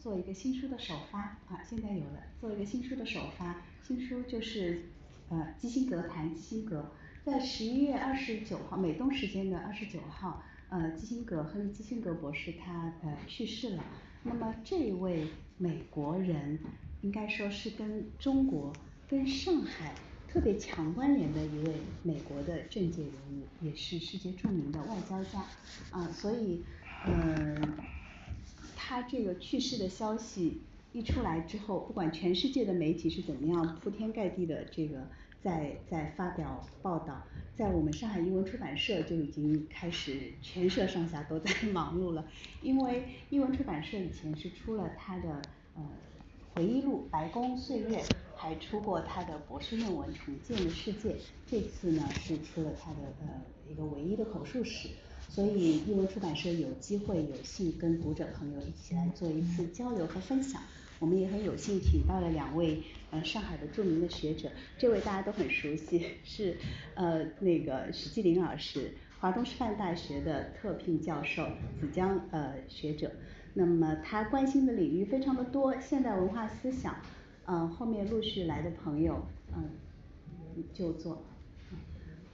做一个新书的首发啊现在有了做一个新书的首发，新书就是呃基辛格谈基辛格，在十一月二十九号美东时间的二十九号，呃基辛格亨利基辛格博士他呃去世了。那么这位美国人应该说是跟中国跟上海特别强关联的一位美国的政界人物，也是世界著名的外交家啊所以呃他这个去世的消息一出来之后，不管全世界的媒体是怎么样铺天盖地的这个在在发表报道，在我们上海译文出版社就已经开始全社上下都在 忙碌了，因为译文出版社以前是出了他的呃回忆录白宫岁月，还出过他的博士论文重建的世界，这次呢是出了他的呃一个唯一的口述史。所以译文出版社有机会有幸跟读者朋友一起来做一次交流和分享，我们也很有幸请到了两位呃上海的著名的学者，这位大家都很熟悉，是呃那个史继林老师，华东师范大学的特聘教授，子江呃学者，那么他关心的领域非常的多，现代文化思想，呃后面陆续来的朋友嗯就坐。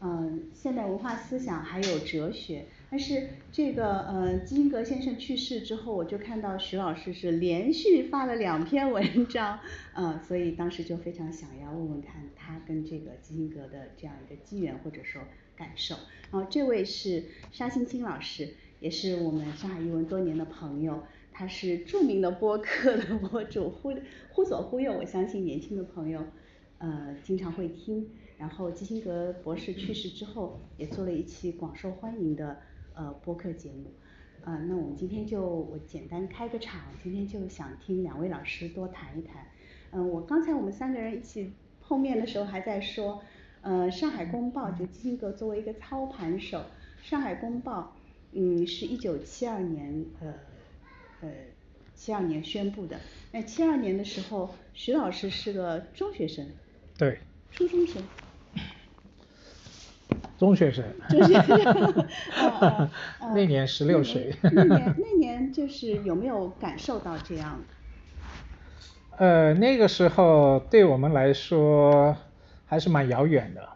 嗯现代文化思想还有哲学，但是这个呃基辛格先生去世之后，我就看到徐老师是连续发了两篇文章，呃所以当时就非常想要问问看他跟这个基辛格的这样一个机缘或者说感受。然后这位是沙欣清老师，也是我们上海译文多年的朋友，他是著名的播客的博主，忽忽左忽右我相信年轻的朋友呃经常会听，然后基辛格博士去世之后也做了一期广受欢迎的呃播客节目。呃那我们今天就我简单开个场，今天就想听两位老师多谈一谈。呃我刚才我们三个人一起碰面的时候还在说呃上海公报就基辛格作为一个操盘手，上海公报嗯是一九七二年呃呃七二年宣布的，那七二年的时候徐老师是个中学生。对。初中生。中学生。中学生呃呃 那年十六岁。那 年那年就是有没有感受到这样？呃那个时候对我们来说还是蛮遥远的，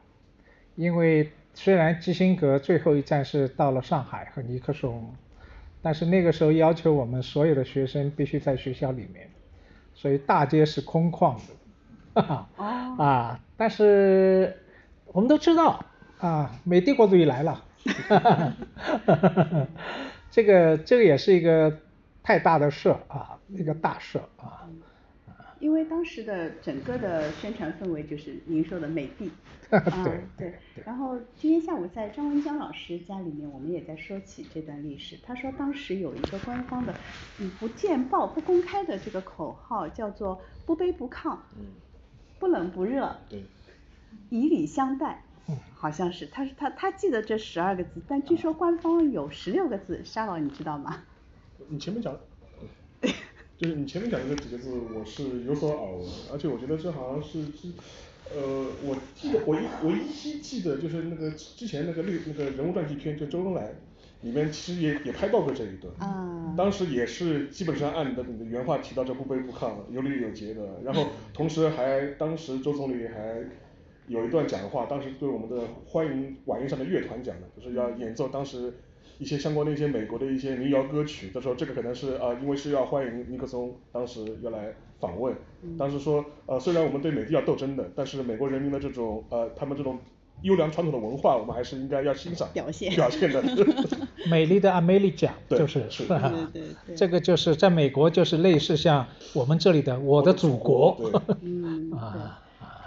因为虽然基辛格最后一站是到了上海和尼克松，但是那个时候要求我们所有的学生必须在学校里面，所以大街是空旷的，哈 哈啊但是我们都知道啊美帝国主义来了，哈哈哈这个这个也是一个太大的事啊一个大事啊。因为当时的整个的宣传氛围就是您说的美帝。啊对，然后今天下午在张文江老师家里面，我们也在说起这段历史，他说当时有一个官方的嗯不见报不公开的这个口号叫做不卑不亢，不冷不热，以礼相待，好像是他他他记得这十二个字，但据说官方有十六个字，沙老你知道吗？你前面讲。就是你前面讲的那几个字我是有所耳闻，而且我觉得这好像是之呃我记得我依我依稀记得就是那个之前那个历那个人物传记片就周恩来里面其实也也拍到过这一段，当时也是基本上按你的你的原话提到这不卑不亢有礼有节的，然后同时还当时周总理还有一段讲话，当时对我们的欢迎晚宴上的乐团讲的就是要演奏当时一些相关的一些美国的一些民谣歌曲，他说这个可能是啊因为是要欢迎尼克松当时要来访问，当时说呃虽然我们对美帝要斗争的，但是美国人民的这种呃他们这种优良传统的文化，我们还是应该要欣赏表现表现的。美丽的阿梅丽奖就是是这个就是在美国就是类似像我们这里的我的祖国。嗯啊。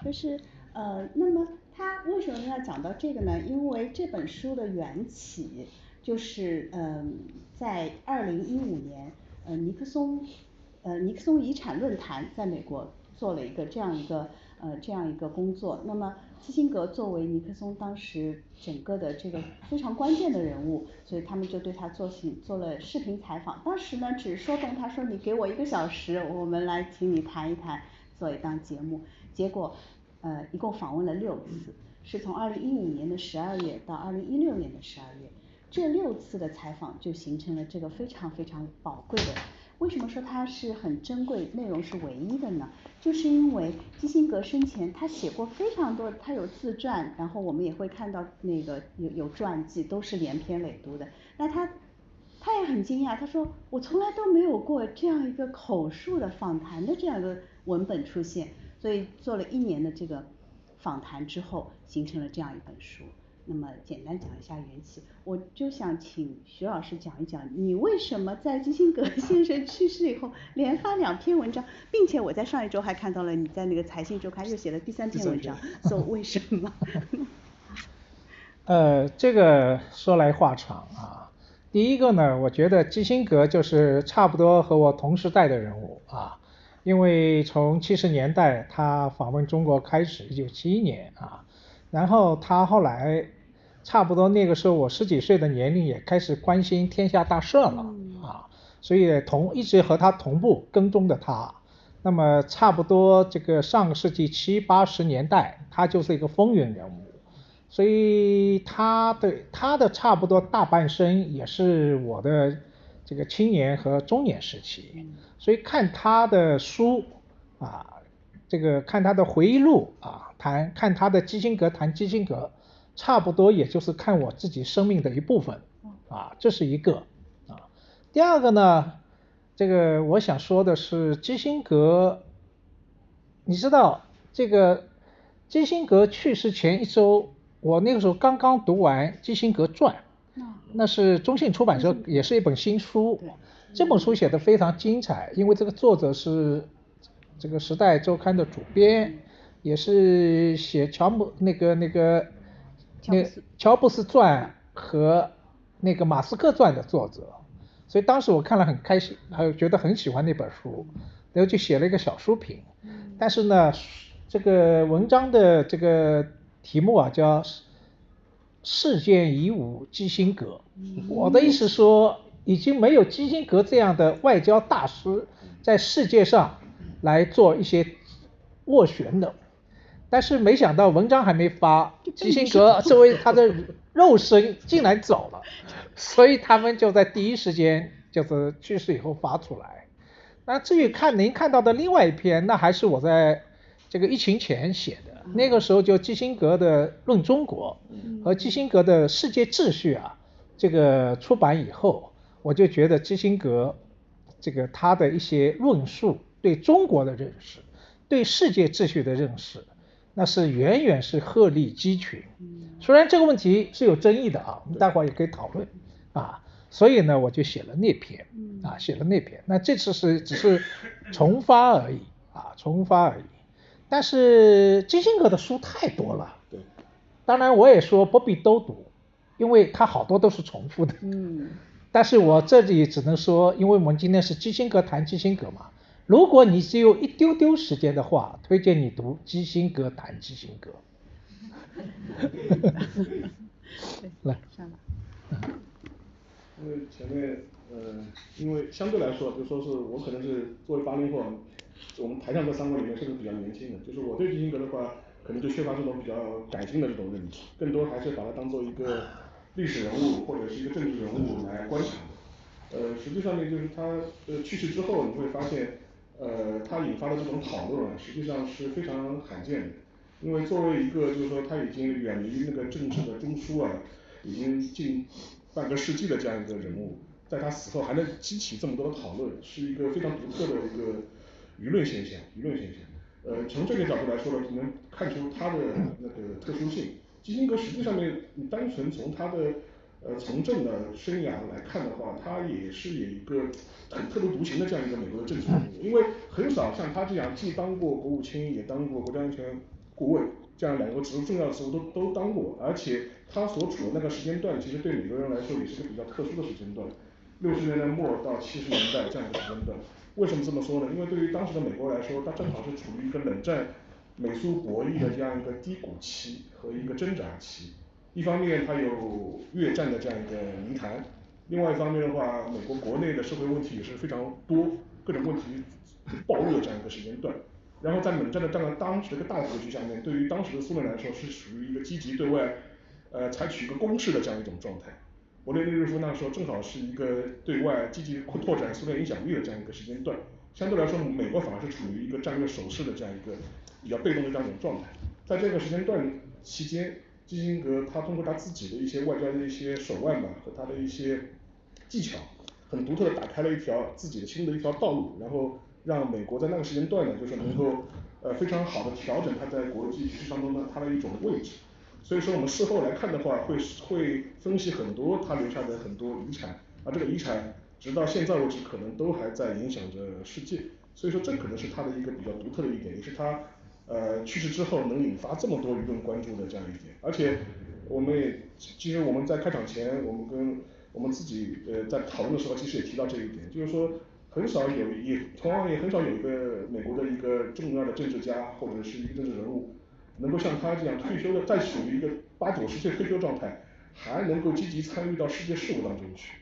就是呃那么他为什么要讲到这个呢？因为这本书的缘起就是嗯在二零一五年呃尼克松呃尼克松遗产论坛在美国做了一个这样一个呃这样一个工作，那么基辛格作为尼克松当时整个的这个非常关键的人物，所以他们就对他做起做了视频采访，当时呢只说动他说你给我一个小时，我们来请你谈一谈做一档节目，结果呃一共访问了六次，是从二零一五年的十二月到二零一六年的十二月，这六次的采访就形成了这个非常非常宝贵的为什么说它是很珍贵，内容是唯一的呢？就是因为基辛格生前他写过非常多，他有自传，然后我们也会看到那个有有传记，都是连篇累牍的。那他他也很惊讶，他说我从来都没有过这样一个口述的访谈的这样一个文本出现，所以做了一年的这个访谈之后，形成了这样一本书。那么简单讲一下缘起，我就想请徐老师讲一讲，你为什么在基辛格 先生去世以后连发两篇文章，并且我在上一周还看到了你在那个财信周刊又写了第三篇文章，说为什么？呃，这个说来话长啊。第一个呢，我觉得基辛格就是差不多和我同时代的人物啊，因为从七十年代他访问中国开始，一九七一年啊，然后他后来。差不多那个时候，我十几岁的年龄也开始关心天下大事了啊，所以同一直和他同步跟踪的他，那么差不多这个上个世纪七八十年代，他就是一个风云人物，所以他对他的差不多大半生也是我的这个青年和中年时期，所以看他的书啊，这个看他的回忆录啊，谈看他的基辛格谈基辛格。差不多也就是看我自己生命的一部分，啊，这是一个啊。第二个呢，这个我想说的是基辛格，你知道这个基辛格去世前一周，我那个时候刚刚读完《基辛格传》，那是中信出版社也是一本新书，这本书写的非常精彩，因为这个作者是这个《时代周刊》的主编，也是写乔姆那个那个。那乔布斯传和那个马斯克传的作者，所以当时我看了很开心，还有觉得很喜欢那本书，然后就写了一个小书评。但是呢，这个文章的这个题目啊叫“事件已无基辛格”，我的意思说，已经没有基辛格这样的外交大师在世界上来做一些斡旋的。但是没想到文章还没发，基辛格作为他的肉身竟然走了，所以他们就在第一时间就是去世以后发出来。那至于看您看到的另外一篇，那还是我在这个疫情前写的，那个时候就基辛格的《论中国》和基辛格的世界秩序啊，这个出版以后，我就觉得基辛格这个他的一些论述对中国的认识，对世界秩序的认识。那是远远是鹤立鸡群，虽然这个问题是有争议的啊，我们待会儿也可以讨论啊，所以呢，我就写了那篇啊，写了那篇。那这次是只是重发而已啊，重发而已。但是基辛格的书太多了，对，当然我也说不必都读，因为他好多都是重复的。嗯，但是我这里只能说，因为我们今天是基辛格谈基辛格嘛。如果你只有一丢丢时间的话，推荐你读基辛格谈基辛格。来，因为前面呃，因为相对来说，就说是我可能是作为八零后，我们台上这三位里面是比较年轻的，就是我对基辛格的话，可能就缺乏这种比较感性的这种认知，更多还是把它当做一个历史人物或者是一个政治人物来观察。呃，实际上呢，就是他呃去世之后，你会发现。呃，他引发的这种讨论啊，实际上是非常罕见的，因为作为一个就是说他已经远离那个政治的中枢啊，已经近半个世纪的这样一个人物，在他死后还能激起这么多的讨论，是一个非常独特的一个舆论现象，舆论现象。呃，从这个角度来说呢，能看出他的那个特殊性。基辛格实际上面，你单纯从他的。呃，从政的生涯来看的话，他也是有一个很特立独行的这样一个美国的政治，因为很少像他这样既当过国务卿，也当过国家安全顾问，这样两个职务重要的职务都都当过，而且他所处的那个时间段，其实对美国人来说也是个比较特殊的时间段，六十年代末到七十年代这样一个时间段。为什么这么说呢？因为对于当时的美国来说，它正好是处于一个冷战美苏博弈的这样一个低谷期和一个挣扎期。一方面它有越战的这样一个泥潭，另外一方面的话，美国国内的社会问题也是非常多，各种问题暴露的这样一个时间段。然后在冷战的这样当时的一个大格局下面，对于当时的苏联来说是属于一个积极对外，呃采取一个攻势的这样一种状态。勃列日涅夫那个时候正好是一个对外积极扩拓展苏联影响力的这样一个时间段，相对来说美国反而是处于一个战略守势的这样一个比较被动的这样一种状态。在这个时间段期间，基辛格他通过他自己的一些外交的一些手腕吧和他的一些技巧，很独特的打开了一条自己的新的一条道路，然后让美国在那个时间段呢就是能够呃非常好的调整它在国际局势当中的它的一种位置。所以说我们事后来看的话，会会分析很多他留下的很多遗产，而这个遗产直到现在为止可能都还在影响着世界，所以说这可能是他的一个比较独特的一点，也是他呃去世之后能引发这么多舆论关注的这样一点，而且我们也其实我们在开场前我们跟我们自己呃在讨论的时候，其实也提到这一点，就是说很少有也同样也很少有一个美国的一个重要的政治家或者是一个政治人物能够像他这样退休的在处于一个八九十岁退休状态，还能够积极参与到世界事务当中去。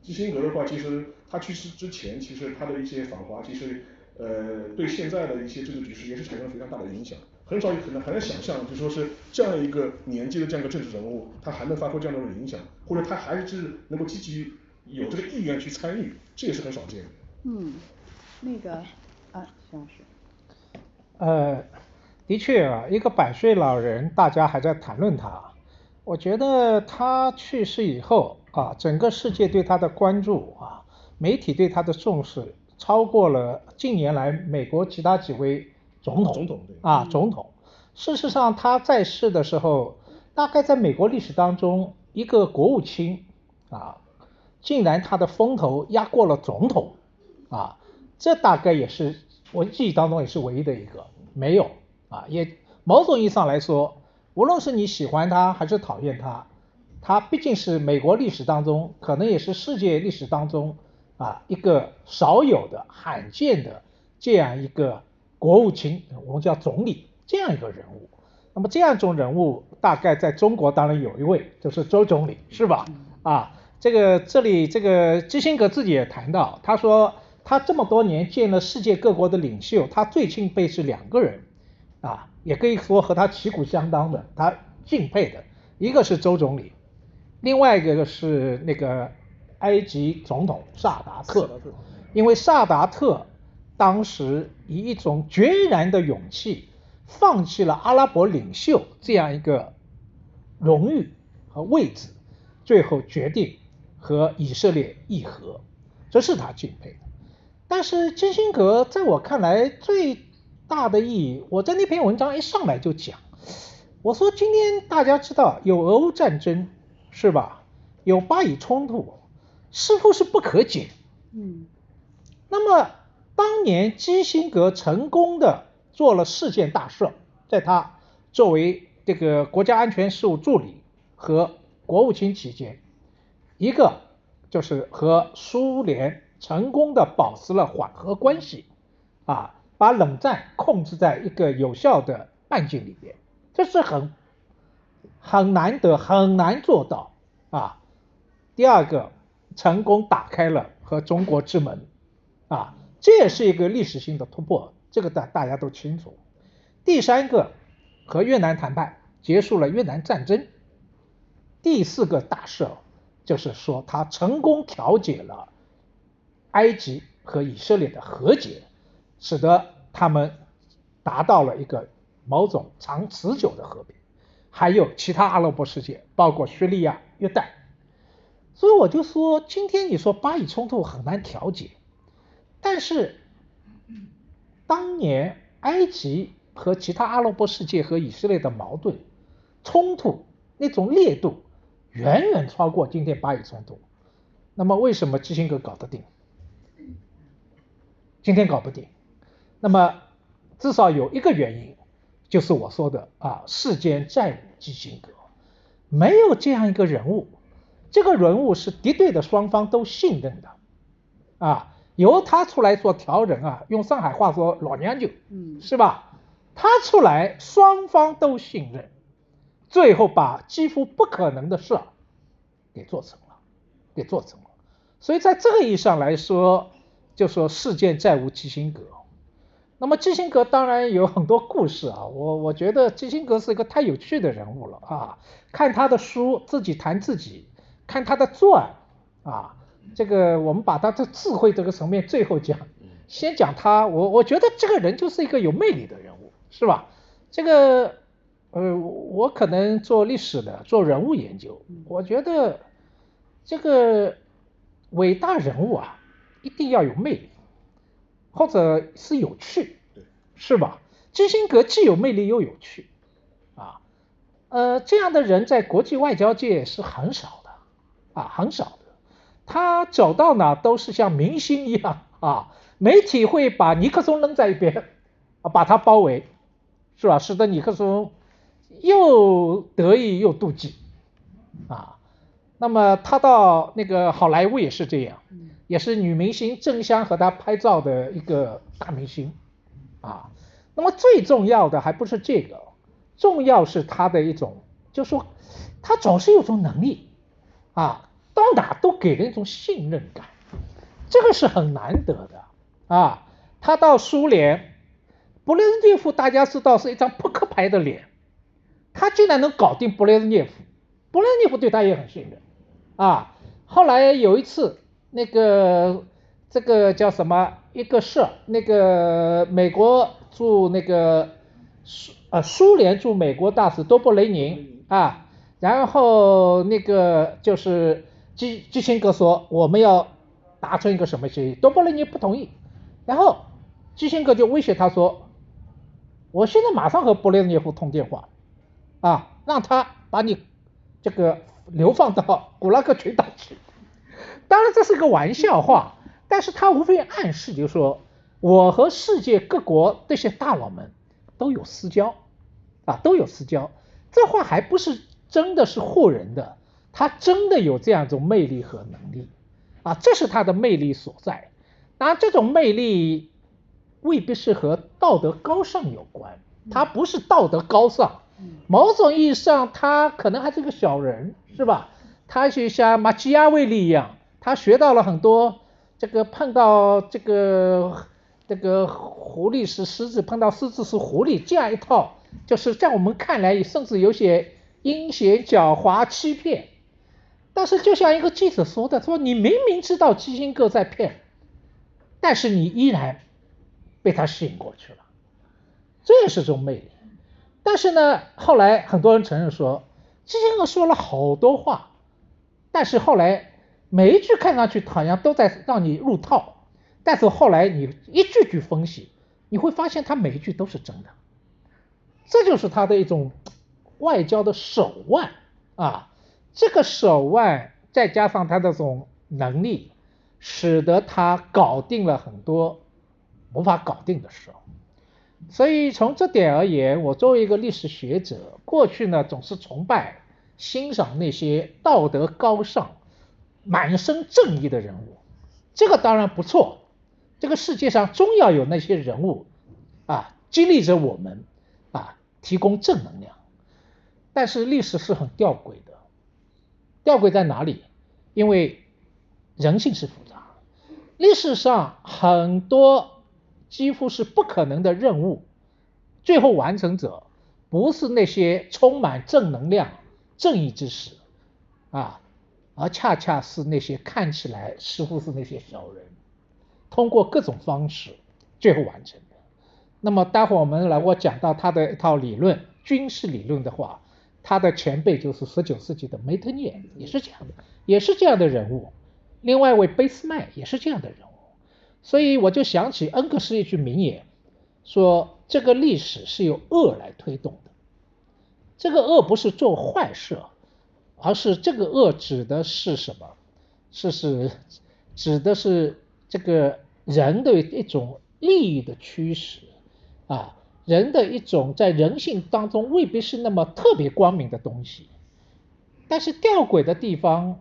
基辛格的话其实他去世之前，其实他的一些访华其实呃对现在的一些政治局势也是产生了非常大的影响，很少有可能很难想象就说是这样一个年纪的这样一个政治人物，他还能发挥这样的影响，或者他还是能够积极有这个意愿去参与，这也是很少见的。嗯，那个啊徐老师。呃的确啊，一个百岁老人，大家还在谈论他，我觉得他去世以后啊，整个世界对他的关注啊，媒体对他的重视，超过了近年来美国其他几位总统总统啊总统。事实上他在世的时候，大概在美国历史当中，一个国务卿啊，竟然他的风头压过了总统啊，这大概也是我记忆当中也是唯一的一个没有。啊，也某种意义上来说，无论是你喜欢他还是讨厌他，他毕竟是美国历史当中，可能也是世界历史当中啊一个少有的、罕见的这样一个国务卿，我们叫总理这样一个人物。那么这样一种人物，大概在中国当然有一位，就是周总理，是吧？啊，这个这里这个基辛格自己也谈到，他说他这么多年见了世界各国的领袖，他最敬佩是两个人。啊，也可以说和他旗鼓相当的，他敬佩的一个是周总理，另外一个是那个埃及总统萨达特，因为萨达特当时以一种决然的勇气，放弃了阿拉伯领袖这样一个荣誉和位置，最后决定和以色列议和，这是他敬佩的。但是基辛格在我看来最。大的意义，我在那篇文章一上来就讲，我说今天大家知道有俄乌战争是吧？有巴以冲突，似乎是不可解。嗯。那么当年基辛格成功的做了四件大事，在他作为这个国家安全事务助理和国务卿期间，一个就是和苏联成功的保持了缓和关系啊。把冷战控制在一个有效的半径里边，这是很很难得、很难做到啊。第二个，成功打开了和中国之门啊，这也是一个历史性的突破，这个大大家都清楚。第三个，和越南谈判结束了越南战争。第四个大事就是说，他成功调解了埃及和以色列的和解。使得他们达到了一个某种长持久的和平，还有其他阿拉伯世界，包括叙利亚、约旦。所以我就说，今天你说巴以冲突很难调解，但是当年埃及和其他阿拉伯世界和以色列的矛盾冲突那种烈度远远超过今天巴以冲突。那么为什么基辛格搞得定？今天搞不定？那么，至少有一个原因，就是我说的啊，世间再无基辛格，没有这样一个人物，这个人物是敌对的双方都信任的，啊，由他出来做调人啊，用上海话说老娘舅，嗯，是吧？他出来，双方都信任，最后把几乎不可能的事给做成了，给做成了。所以在这个意义上来说，就说世间再无基辛格。那么基辛格当然有很多故事啊，我我觉得基辛格是一个太有趣的人物了啊。看他的书，自己谈自己，看他的传啊，这个我们把他的智慧这个层面最后讲，先讲他，我我觉得这个人就是一个有魅力的人物，是吧？这个呃，我可能做历史的，做人物研究，我觉得这个伟大人物啊，一定要有魅力，或者是有趣，是吧？基辛格既有魅力又有趣，啊，呃，这样的人在国际外交界是很少的，啊，很少的。他走到哪都是像明星一样。啊，媒体会把尼克松扔在一边，啊，把他包围，是吧？使得尼克松又得意又妒忌，啊，那么他到那个好莱坞也是这样，也是女明星争相和他拍照的一个大明星，啊。那么最重要的还不是这个，重要是他的一种，就说他总是有种能力啊，到哪都给人一种信任感，这个是很难得的啊。他到苏联，布列日涅夫大家知道是一张扑克牌的脸，他竟然能搞定布列日涅夫，布列日涅夫对他也很信任啊。后来有一次那个这个叫什么？一个事，那个美国。驻那个苏呃苏联驻美国大使多布雷宁啊，然后那个就是基基辛格说我们要达成一个什么协议，多布雷宁不同意，然后基辛格就威胁他说，我现在马上和布列涅夫通电话啊，让他把你这个流放到古拉格群岛去，当然这是个玩笑话，但是他无非暗示就是说。我和世界各国这些大佬们都有私交，啊，都有私交。这话还不是真的是唬人的，他真的有这样一种魅力和能力，啊，这是他的魅力所在。当然，这种魅力未必是和道德高尚有关，他不是道德高尚，某种意义上他可能还是个小人，是吧？他就像马基亚维利一样，他学到了很多，这个碰到这个。这个狐狸是狮子，碰到狮子是狐狸，这样一套，就是在我们看来，甚至有些阴险、狡猾、欺骗。但是，就像一个记者说的，说你明明知道基辛格在骗，但是你依然被他吸引过去了，这也是种魅力。但是呢，后来很多人承认说，基辛格说了好多话，但是后来每一句看上去好像都在让你入套。但是后来你一句句分析，你会发现他每一句都是真的，这就是他的一种外交的手腕啊！这个手腕再加上他的这种能力，使得他搞定了很多无法搞定的事。所以从这点而言，我作为一个历史学者，过去呢总是崇拜、欣赏那些道德高尚、满身正义的人物，这个当然不错。这个世界上终要有那些人物啊，激励着我们啊，提供正能量。但是历史是很吊诡的，吊诡在哪里？因为人性是复杂，历史上很多几乎是不可能的任务，最后完成者不是那些充满正能量、正义之士啊，而恰恰是那些看起来似乎是那些小人。通过各种方式最后完成的。那么待会我们来我讲到他的一套理论，军事理论的话，他的前辈就是十九世纪的梅特涅，也是这样的，也是这样的人物。另外一位俾斯麦也是这样的人物。所以我就想起恩格斯一句名言，说这个历史是由恶来推动的。这个恶不是做坏事，而是这个恶指的是什么？是是指的是。这个人的一种利益的驱使啊，人的一种在人性当中未必是那么特别光明的东西，但是吊诡的地方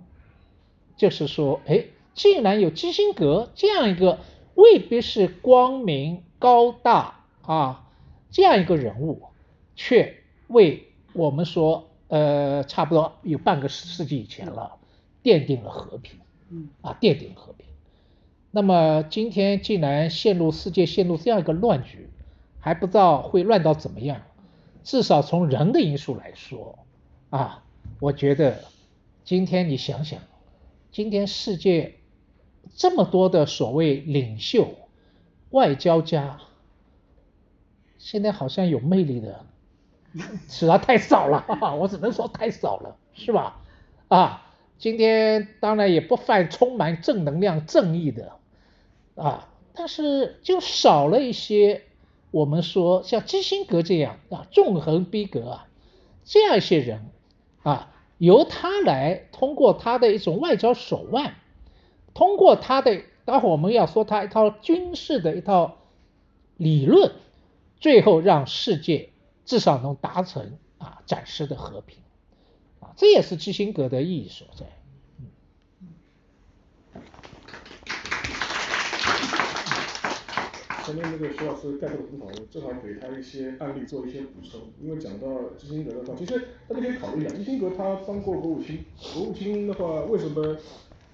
就是说，哎，竟然有基辛格这样一个未必是光明高大啊这样一个人物，却为我们说，呃，差不多有半个世纪以前了，奠定了和平，嗯，啊，奠定和平。那么今天竟然陷入世界陷入这样一个乱局，还不知道会乱到怎么样。至少从人的因素来说，啊，我觉得今天你想想，今天世界这么多的所谓领袖、外交家，现在好像有魅力的，实在太少了，我只能说太少了，是吧？啊，今天当然也不犯充满正能量、正义的，啊，但是就少了一些我们说像基辛格这样啊，纵横逼格啊，这样一些人啊，由他来通过他的一种外交手腕，通过他的，待会我们要说他一套军事的一套理论，最后让世界至少能达成啊暂时的和平，啊，这也是基辛格的意义所在。前面那个徐老师概括的很好，我正好给他一些案例做一些补充。因为讲到基辛格的话，其实大家可以考虑一下，基辛格他当过国务卿，国务卿的话为什么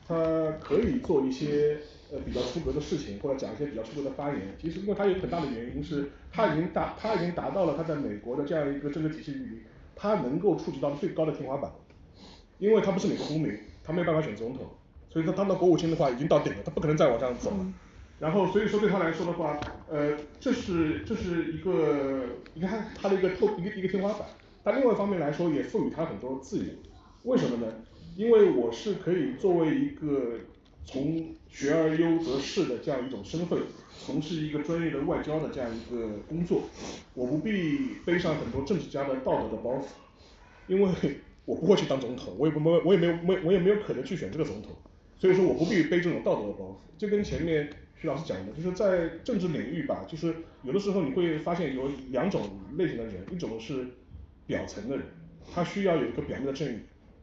他可以做一些呃比较出格的事情，或者讲一些比较出格的发言？其实因为他有很大的原因是，他已经达他已经达到了他在美国的这样一个政治体系里，他能够触及到最高的天花板。因为他不是美国公民，他没有办法选总统，所以他当到国务卿的话已经到顶了，他不可能再往上走了。然后所以说对他来说的话，呃这是这是一个你看他的一个透一个一个天花板，但另外一方面来说也赋予他很多自由，为什么呢？因为我是可以作为一个从学而优则仕的这样一种身份，从事一个专业的外交的这样一个工作，我不必背上很多政治家的道德的包袱，因为我不会去当总统，我也不没我也没有没我也没有可能去选这个总统，所以说我不必背这种道德的包袱，就跟前面徐老师讲的，就是在政治领域吧，就是有的时候你会发现有两种类型的人，一种是表层的人，他需要有一个表面的正义，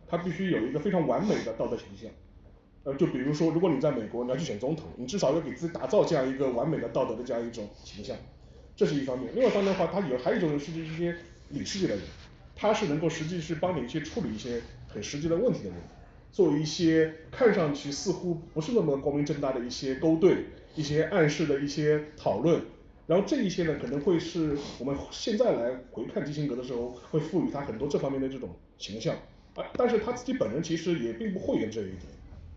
他必须有一个非常完美的道德形象，呃就比如说如果你在美国你要去选总统，你至少要给自己打造这样一个完美的道德的这样一种形象，这是一方面，另外一方面的话，他有还有一种人是这些理事的人，他是能够实际是帮你去处理一些很实际的问题的人，做一些看上去似乎不是那么光明正大的一些勾兑。一些暗示的一些讨论，然后这一些呢可能会是我们现在来回看基辛格的时候，会赋予他很多这方面的这种形象，啊但是他自己本人其实也并不讳言这一点，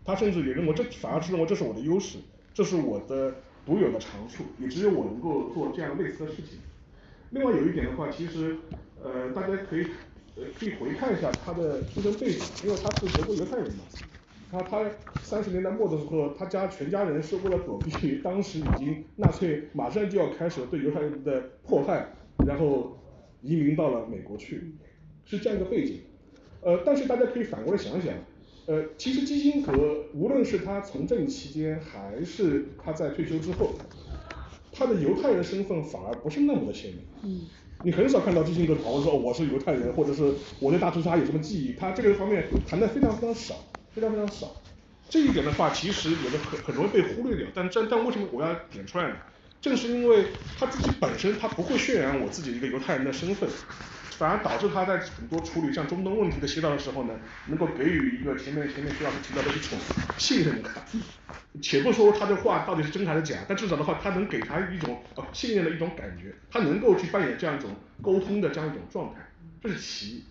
他甚至也认为这反而是认为这是我的优势，这是我的独有的长处，也只有我能够做这样类似的事情。另外有一点的话，其实呃大家可以呃可以回看一下他的出生背景，因为他是德国犹太人嘛。他他三十年代末的时候，他家全家人是为了躲避当时已经纳粹马上就要开始对犹太人的迫害，然后移民到了美国去，是这样一个背景。呃但是大家可以反过来想想，呃其实基辛格无论是他从政期间，还是他在退休之后，他的犹太人身份反而不是那么的鲜明。嗯你很少看到基辛格讨论说我是犹太人，或者是我对大屠杀有什么记忆，他这个方面谈的非常非常少。非常非常少，这一点的话其实有的很很容易被忽略掉，但但但为什么我要点出来呢？正是因为他自己本身他不会渲染我自己一个犹太人的身份，反而导致他在很多处理像中东问题的协调的时候呢，能够给予一个前面前面徐老师提到的一种信任感。且不说他的话到底是真还是假，但至少的话他能给他一种呃信任的一种感觉，他能够去扮演这样一种沟通的这样一种状态，这是其一。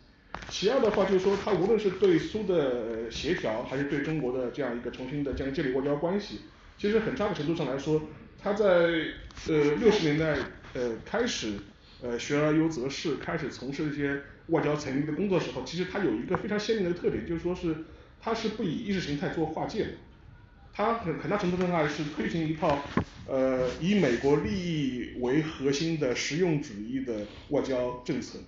其二的话就是说他无论是对苏的协调，还是对中国的这样一个重新的这样建立外交关系，其实很大的程度上来说，他在呃六十年代呃开始呃学而优则仕，开始从事一些外交层面的工作时候，其实他有一个非常鲜明的特点，就是说是他是不以意识形态做划界的，他很很大程度上是推行一套呃以美国利益为核心的实用主义的外交政策。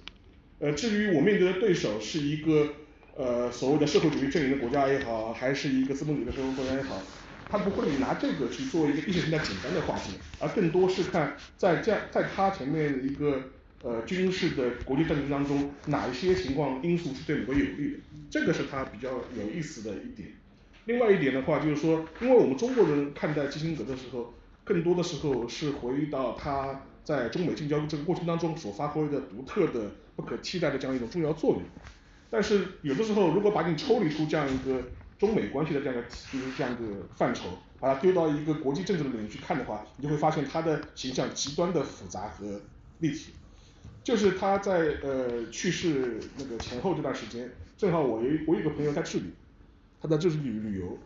呃至于我面对的对手是一个呃所谓的社会主义阵营的国家也好，还是一个资本主义的社会国家也好，他不会拿这个去做一个意识形态简单的划分，而更多是看在这样在他前面的一个呃军事的国际政治当中，哪一些情况因素是对美国有利的，这个是他比较有意思的一点。另外一点的话就是说，因为我们中国人看待基辛格的时候，更多的时候是回忆到他在中美建交这个过程当中所发挥的独特的不可替代的这样一种重要作用。但是有的时候如果把你抽离出这样一个中美关系的这样一个就是这样一个范畴，把它丢到一个国际政治的领域去看的话，你就会发现它的形象极端的复杂和立体。就是他在呃去世那个前后这段时间，正好我有我有个朋友在智利，他在智利旅旅游，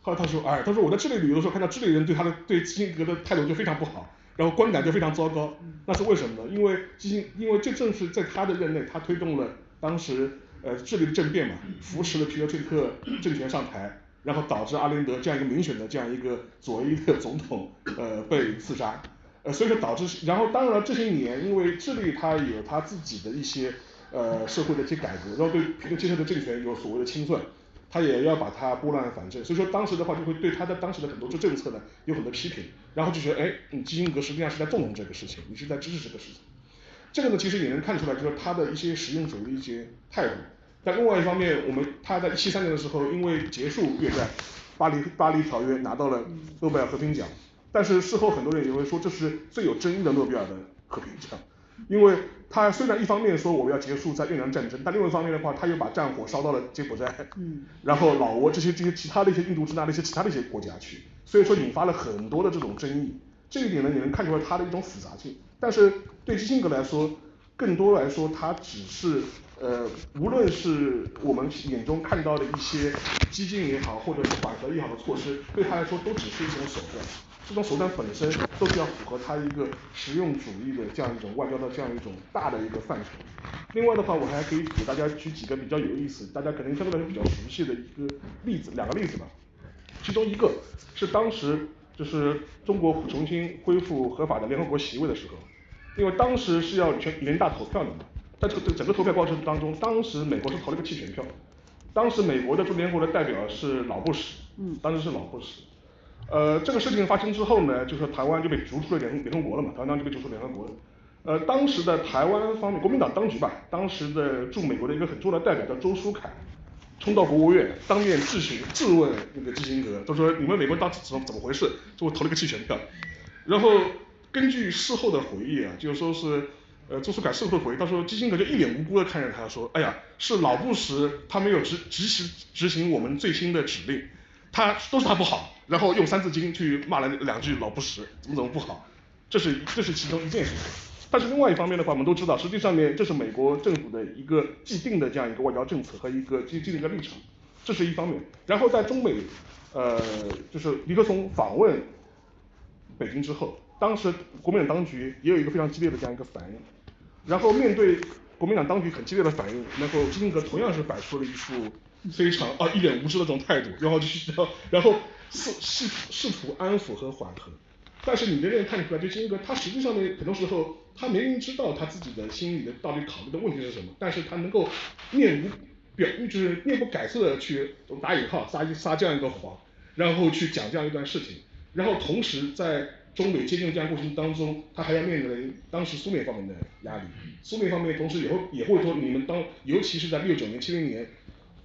后来他说哎他说我在智利旅游的时候看到智利人对他的对基辛格的态度就非常不好，然后观感就非常糟糕，那是为什么呢？因为基辛因为这正是在他的任内，他推动了当时呃智利的政变嘛，扶持了皮特切特政权上台，然后导致阿连德这样一个民选的这样一个左翼的总统呃被刺杀，呃所以说导致然后当然了这些年因为智利它有它自己的一些呃社会的一些改革，然后对皮特切特的政权有所谓的清算，他也要把它拨乱反正，所以说当时的话就会对他的当时的很多政策呢有很多批评，然后就觉得哎你基辛格实际上是在纵容这个事情，你是在支持这个事情。这个呢其实也能看出来就是他的一些实用主义的一些态度，但另外一方面我们他在一七三年的时候因为结束越战，巴黎巴黎条约拿到了诺贝尔和平奖，但是事后很多人也会说这是最有争议的诺贝尔的和平奖，因为他虽然一方面说我们要结束在越南战争，但另外一方面的话他又把战火烧到了柬埔寨，然后老挝这些这些其他的一些印度支那的一些其他的一些国家去，所以说引发了很多的这种争议，这一点呢也能看出来他的一种复杂性，但是对基辛格来说，更多来说他只是呃无论是我们眼中看到的一些激进也好，或者是缓和也好的措施，对他来说都只是一种手段，这种手段本身都是要符合他一个实用主义的这样一种外交的这样一种大的一个范畴。另外的话我还可以给大家举几个比较有意思，大家可能相对来说比较熟悉的一个例子两个例子吧。其中一个是当时就是中国重新恢复合法的联合国席位的时候，因为当时是要全人大投票的嘛，在这个整个投票过程当中，当时美国是投了个弃权票，当时美国的驻联合国的代表是老布什，嗯。当时是老布什，呃这个事情发生之后呢，就是台湾就被逐出了联联合国了嘛，台湾就被逐出联合国了。呃当时的台湾方面国民党当局吧，当时的驻美国的一个很重要的代表叫周书凯，冲到国务院当面质询质问那个基辛格，他说你们美国当时怎么怎么回事，就投了个弃权票，然后根据事后的回忆啊，就是说是呃周书凯事后回忆，他说基辛格就一脸无辜的看着他说，哎呀是老布什他没有执执行执行我们最新的指令，他都是他不好，然后用三字经去骂了两句老布什怎么怎么不好，这是这是其中一件事情。但是另外一方面的话，我们都知道，实际上面这是美国政府的一个既定的这样一个外交政策和一个既定的一个立场，这是一方面。然后在中美呃就是尼克松访问北京之后，当时国民党当局也有一个非常激烈的这样一个反应，然后面对国民党当局很激烈的反应，然后基辛格同样是摆出了一副非常啊一脸无知的这种态度，然后就是 然后试试试图安抚和缓和。但是你能不能看出来，就基辛格他实际上面很多时候他明明知道他自己的心里的到底考虑的问题是什么，但是他能够面无表就是面不改色的去打引号撒一撒这样一个谎，然后去讲这样一段事情，然后同时在中美接近这样过程当中，他还要面临当时苏联方面的压力，苏联方面同时也会也会说你们当尤其是在六九年七零年，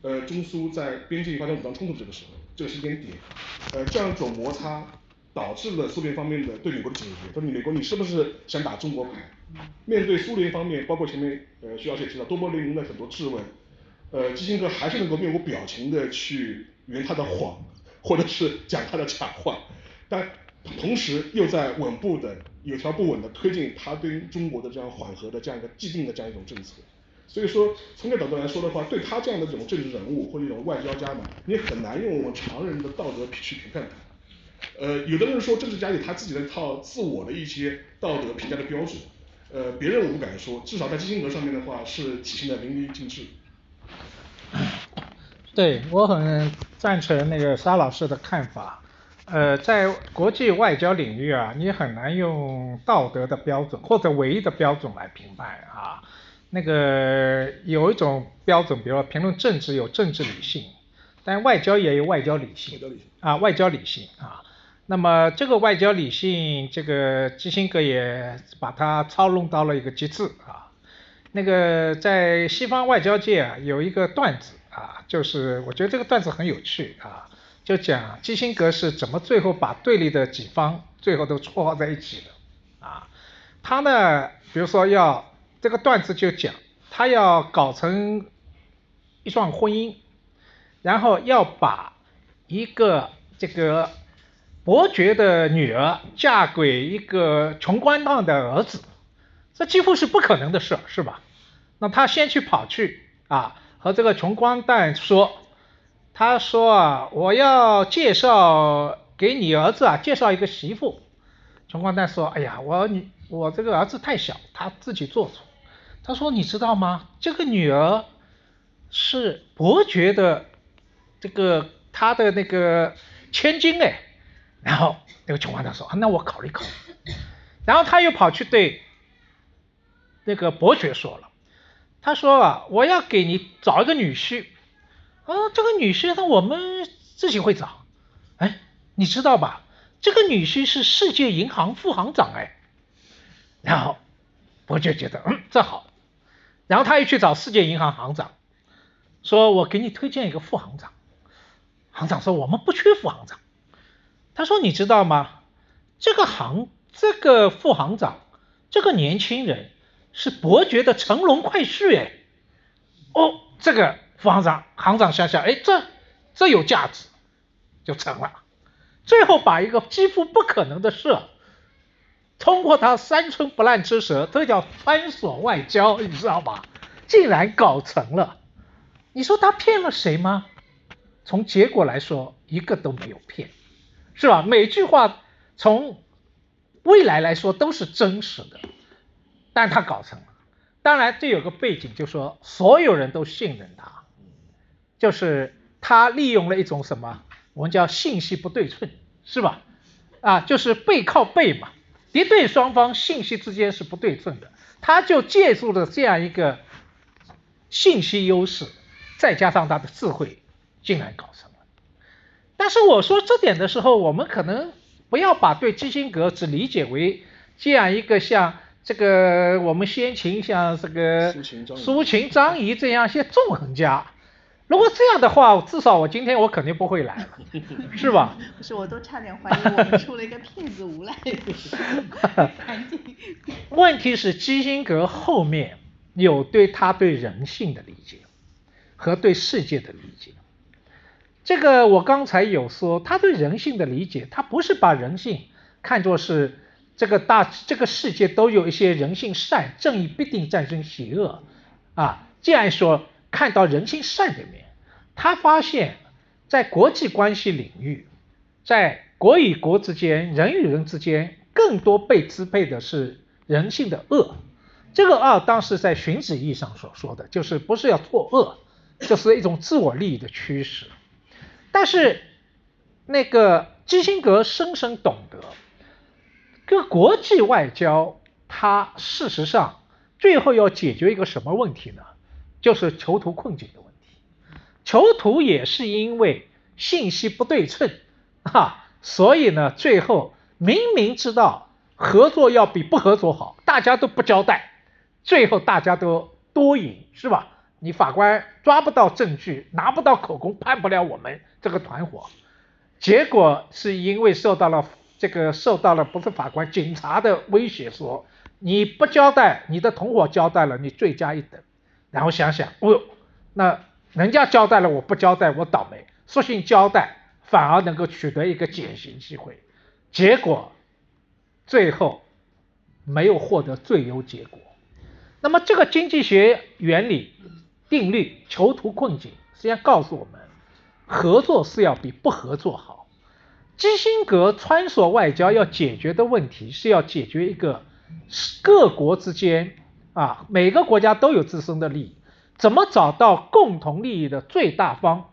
呃中苏在边境发生武装冲突这个时候，这个时间点，呃这样一种摩擦。导致了苏联方面的对美国的警觉，说你美国你是不是想打中国牌？面对苏联方面，包括前面呃徐老师也提到多波雷尼的很多质问，呃基辛格还是能够面无表情的去圆他的谎，或者是讲他的假话，但同时又在稳步的有条不紊的推进他对中国的这样缓和的这样一个既定的这样一种政策。所以说从这角度来说的话，对他这样的这种政治人物或者一种外交家嘛，你很难用我们常人的道德去评判他。呃有的人说政治家有他自己的一套自我的一些道德评价的标准，呃别人我不敢说，至少在基辛格上面的话是体现的淋漓尽致。对，我很赞成那个沙老师的看法，呃在国际外交领域啊，你很难用道德的标准或者唯一的标准来评判啊，那个有一种标准，比如说评论政治有政治理性，但外交也有外交理性啊外交理性啊。那么这个外交理性，这个基辛格也把它操弄到了一个极致啊。那个在西方外交界啊，有一个段子啊，就是我觉得这个段子很有趣啊，就讲基辛格是怎么最后把对立的几方最后都撮合在一起的啊。他呢，比如说要这个段子就讲，他要搞成一桩婚姻，然后要把一个这个。伯爵的女儿嫁给一个穷光蛋的儿子，这几乎是不可能的事，是吧？那他先去跑去啊，和这个穷光蛋说，他说啊，我要介绍给你儿子啊，介绍一个媳妇。穷光蛋说，哎呀，我你我这个儿子太小，他自己做主。他说，你知道吗？这个女儿是伯爵的这个他的那个千金哎。然后那个穷光蛋说，啊，那我考虑考虑。然后他又跑去对。那个伯爵说了，他说啊，我要给你找一个女婿，啊，这个女婿那我们自己会找，哎，你知道吧？这个女婿是世界银行副行长哎，然后伯爵觉得嗯这好，然后他又去找世界银行行长，说我给你推荐一个副行长，行长说我们不缺副行长，他说你知道吗？这个行这个副行长这个年轻人。是伯爵的乘龙快婿哎，哦，这个副行长行长想想，哎，这这有价值，就成了。最后把一个几乎不可能的事，通过他三寸不烂之舌，这叫穿锁外交，你知道吧？竟然搞成了。你说他骗了谁吗？从结果来说，一个都没有骗，是吧？每句话从未来来说都是真实的。但他搞成了，当然这有个背景，就说所有人都信任他，就是他利用了一种什么，我们叫信息不对称，是吧？啊，就是背靠背嘛，敌对双方信息之间是不对称的，他就借助了这样一个信息优势，再加上他的智慧，竟然搞成了。但是我说这点的时候，我们可能不要把对基辛格只理解为这样一个像。这个我们先秦像这个苏秦、张仪这样一些纵横家，如果这样的话，至少我今天我肯定不会来，是吧？不是，我都差点怀疑我们出了一个骗子无赖。问题是基辛格后面有对他对人性的理解和对世界的理解，这个我刚才有说他对人性的理解，他不是把人性看作是。这个大这个世界都有一些人性善，正义必定战胜邪恶啊。既然说看到人性善的面，他发现，在国际关系领域，在国与国之间、人与人之间，更多被支配的是人性的恶。这个恶当时在荀子意义上所说的就是不是要作恶，就是一种自我利益的驱使。但是那个基辛格深深懂得。跟国际外交，它事实上最后要解决一个什么问题呢？就是囚徒困境的问题。囚徒也是因为信息不对称，哈，所以呢，最后明明知道合作要比不合作好，大家都不交代，最后大家都多赢，是吧？你法官抓不到证据，拿不到口供，判不了我们这个团伙。结果是因为受到了。这个受到了不是法官，警察的威胁，说你不交代，你的同伙交代了，你罪加一等。然后想想，哦，那人家交代了，我不交代，我倒霉。索性交代，反而能够取得一个减刑机会。结果最后没有获得最优结果。那么这个经济学原理定律，囚徒困境，实际上告诉我们，合作是要比不合作好。基辛格穿梭外交要解决的问题是要解决一个各国之间啊，每个国家都有自身的利益，怎么找到共同利益的最大方，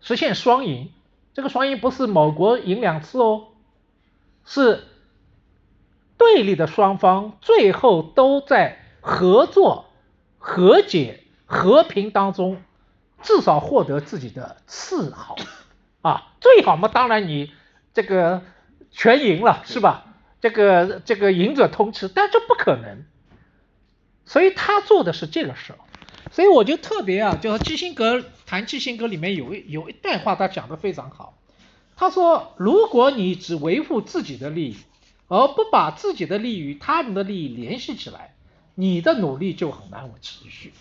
实现双赢。这个双赢不是某国赢两次哦，是对立的双方最后都在合作、和解、和平当中，至少获得自己的次好啊，最好嘛，当然你。这个全赢了是吧？这个这个赢者通吃，但这不可能，所以他做的是这个事儿，所以我就特别啊，就基辛格谈基辛格里面有一有一段话，他讲的非常好。他说，如果你只维护自己的利益，而不把自己的利益与他人的利益联系起来，你的努力就很难持续。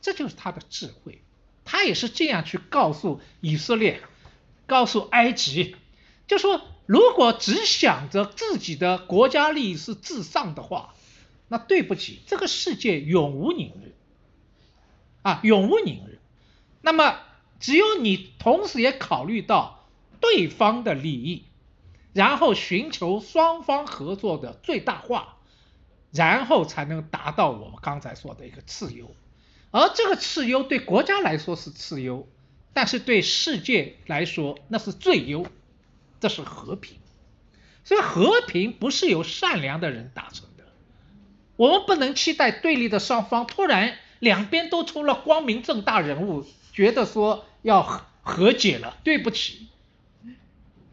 这就是他的智慧，他也是这样去告诉以色列。告诉埃及，就说如果只想着自己的国家利益是至上的话，那对不起，这个世界永无宁日，啊，永无宁日。那么只有你同时也考虑到对方的利益，然后寻求双方合作的最大化，然后才能达到我们刚才说的一个次优。而这个次优对国家来说是次优，但是对世界来说那是最优，这是和平。所以和平不是由善良的人达成，我们不能期待对立的双方突然两边都出了光明正大人物，觉得说要和和解了。对不起，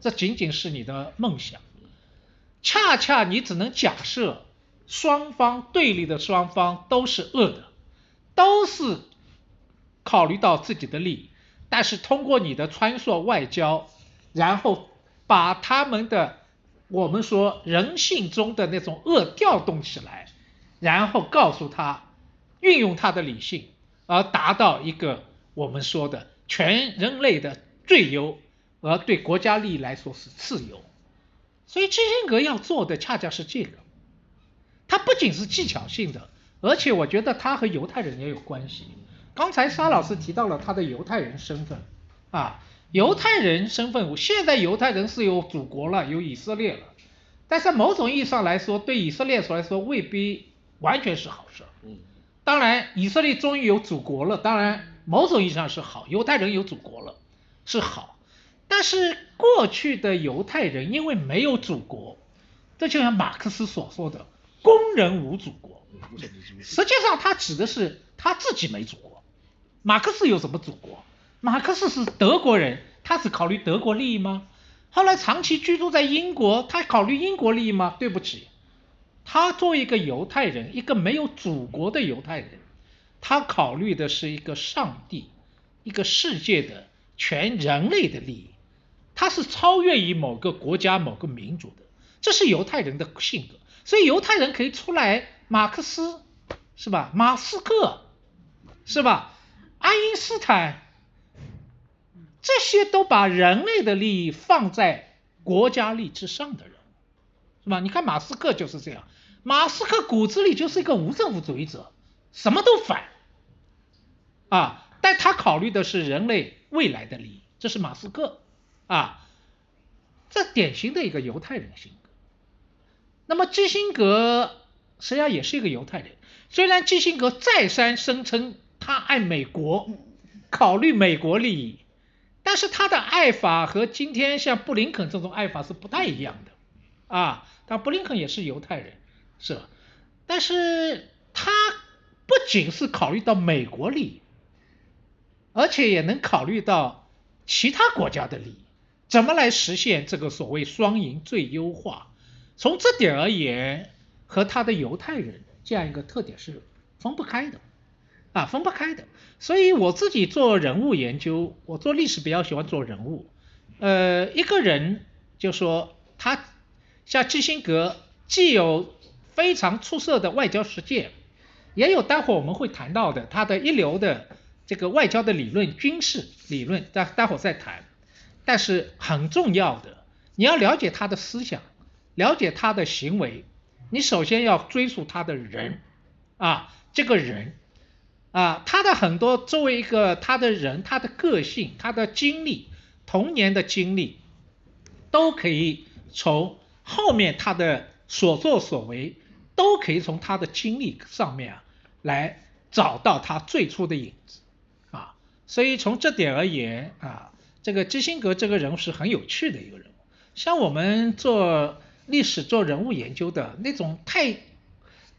这仅仅是你的梦想。恰恰你只能假设双方对立的双方都是恶的，都是考虑到自己的利益，但是通过你的穿梭外交，然后把他们的。我们说人性中的那种恶调动起来，然后告诉他运用他的理性，而达到一个我们说的全人类的最优，而对国家利益来说是次优。所以基辛格要做的恰恰是这个，他不仅是技巧性的，而且我觉得他和犹太人也有关系。刚才沙老师提到了他的犹太人身份啊。犹太人身份，现在犹太人是有祖国了，有以色列了，但是某种意义上来说，对以色列来说未必完全是好事。嗯，当然，以色列终于有祖国了，当然某种意义上是好，犹太人有祖国了是好，但是过去的犹太人因为没有祖国，这就像马克思所说的“工人无祖国”，实际上他指的是他自己没祖国。马克思有什么祖国？马克思是德国人，他只考虑德国利益吗？后来长期居住在英国，他考虑英国利益吗？对不起，他作为一个犹太人，一个没有祖国的犹太人，他考虑的是一个上帝、一个世界的全人类的利益，他是超越于某个国家、某个民族的，这是犹太人的性格。所以犹太人可以出来，马克思是吧？马斯克是吧？爱因斯坦。这些都把人类的利益放在国家利益之上的人，是吧？你看马斯克就是这样，马斯克骨子里就是一个无政府主义者，什么都反，啊，但他考虑的是人类未来的利益，这是马斯克，啊，这典型的一个犹太人性格。那么基辛格实际上也是一个犹太人，虽然基辛格再三声称他爱美国，考虑美国利益。但是他的爱法和今天像布林肯这种爱法是不太一样的啊，但布林肯也是犹太人，是吧？但是他不仅是考虑到美国利益，而且也能考虑到其他国家的利益，怎么来实现这个所谓双赢最优化？从这点而言，和他的犹太人这样一个特点是分不开的。啊，分不开的，所以我自己做人物研究，我做历史比较喜欢做人物。呃，一个人就说他像基辛格，既有非常出色的外交实践，也有待会我们会谈到的他的一流的这个外交的理论、军事理论，待待会再谈。但是很重要的，你要了解他的思想，了解他的行为，你首先要追溯他的人啊，这个人。啊，他的很多作为一个他的人，他的个性，他的经历，童年的经历，都可以从后面他的所作所为，都可以从他的经历上面啊来找到他最初的影子啊。所以从这点而言啊，这个基辛格这个人物是很有趣的一个人物。像我们做历史做人物研究的那种太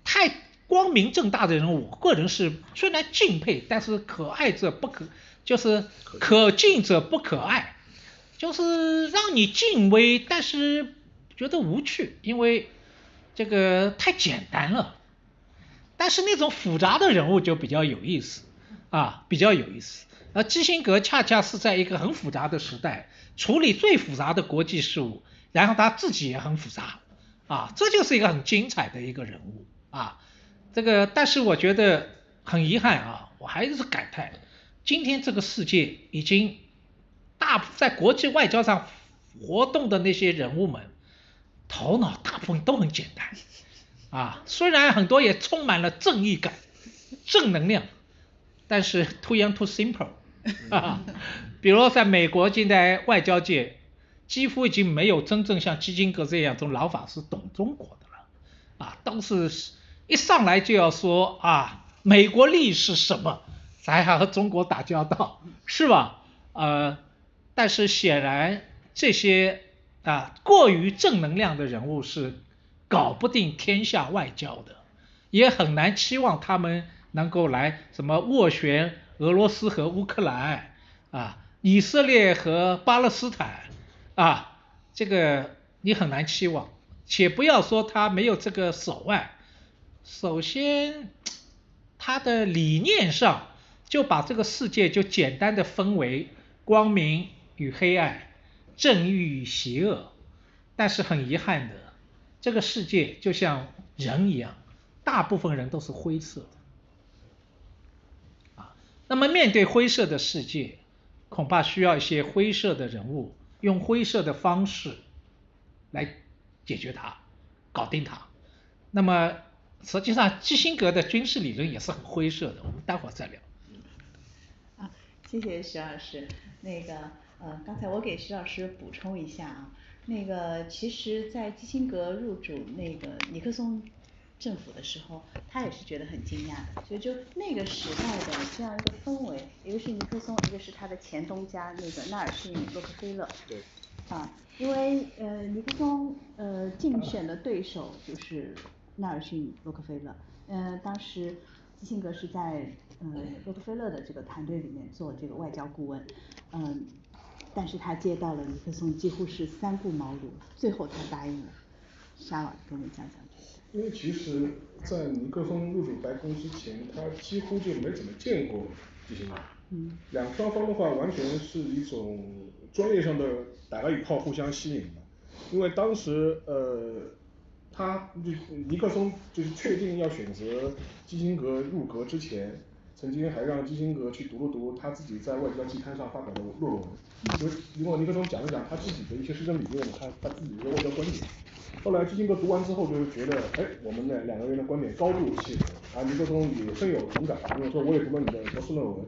太。光明正大的人，我个人是虽然敬佩，但是可爱者不可，就是可敬者不可爱，就是让你敬畏，但是觉得无趣，因为这个太简单了。但是那种复杂的人物就比较有意思啊，比较有意思。而基辛格恰恰是在一个很复杂的时代，处理最复杂的国际事务，然后他自己也很复杂啊，这就是一个很精彩的一个人物啊。这个，但是我觉得很遗憾啊，我还是感叹，今天这个世界已经大在国际外交上活动的那些人物们，头脑大部分都很简单，啊，虽然很多也充满了正义感、正能量，但是 too young too simple，啊，比如在美国近代外交界，几乎已经没有真正像基辛格这样这种老法师懂中国的了，啊，都是一上来就要说啊，美国利益是什么，咱还和中国打交道，是吧？呃，但是显然这些啊过于正能量的人物是搞不定天下外交的，也很难期望他们能够来什么斡旋俄罗斯和乌克兰啊，以色列和巴勒斯坦啊，这个你很难期望，且不要说他没有这个手腕，首先他的理念上就把这个世界就简单的分为光明与黑暗，正义与邪恶，但是很遗憾的，这个世界就像人一样，大部分人都是灰色的。啊，那么面对灰色的世界，恐怕需要一些灰色的人物，用灰色的方式来解决它，搞定它。那么实际上基辛格的军事理论也是很灰色的，我们待会儿再聊。啊，谢谢徐老师。那个呃，刚才我给徐老师补充一下啊，那个其实，在基辛格入主那个尼克松政府的时候，他也是觉得很惊讶的，所以就那个时代的这样一个氛围，一个是尼克松，一个是他的前东家那个纳尔逊·洛克菲勒。对。啊，因为呃尼克松呃竞选的对手就是纳尔逊·洛克菲勒，呃当时基辛格是在呃洛克菲勒的这个团队里面做这个外交顾问，嗯，但是他接到了尼克松几乎是三顾茅庐，最后他答应了。沙老师给我们讲讲这个。因为其实，在尼克松入主白宫之前，他几乎就没怎么见过基辛格。嗯。两双方的话，完全是一种专业上的打了一炮互相吸引的，因为当时呃，他就尼克松就是确定要选择基辛格入阁之前，曾经还让基辛格去读了读他自己在外交季刊上发表的论文，因为因为尼克松讲了讲他自己的一些施政理念，他他自己的外交观点。后来基辛格读完之后就是觉得，哎，我们的两个人的观点高度契合，而尼克松也深有同感，因为说我也读了你的博士论文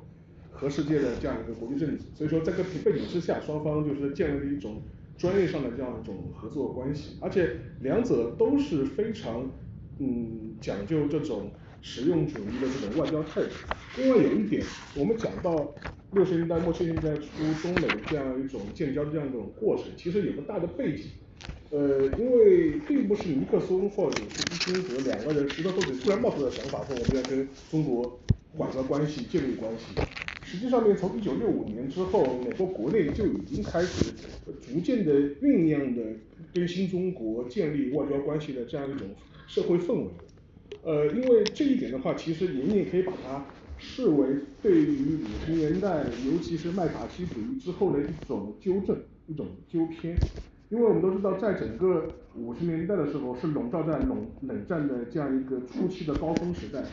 和世界的这样一个国际政治，所以说在这个背景之下，双方就是建立了一种专业上的这样一种合作关系，而且两者都是非常嗯讲究这种实用主义的这种外交态度。另外有一点，我们讲到六十年代末七十年代初中美这样一种建交的这样一种过程，其实有个大的背景。呃，因为并不是尼克松或者是基辛格两个人石头豆子突然冒出的想法，说我们要跟中国缓和关系、建立关系。实际上面从一九六五年之后，美国国内就已经开始逐渐的酝酿的跟新中国建立外交关系的这样一种社会氛围。呃，因为这一点的话，其实您也可以把它视为对于五十年代，尤其是麦卡锡主义之后的一种纠正、一种纠偏。因为我们都知道，在整个五十年代的时候，是笼罩在冷冷战的这样一个初期的高峰时代，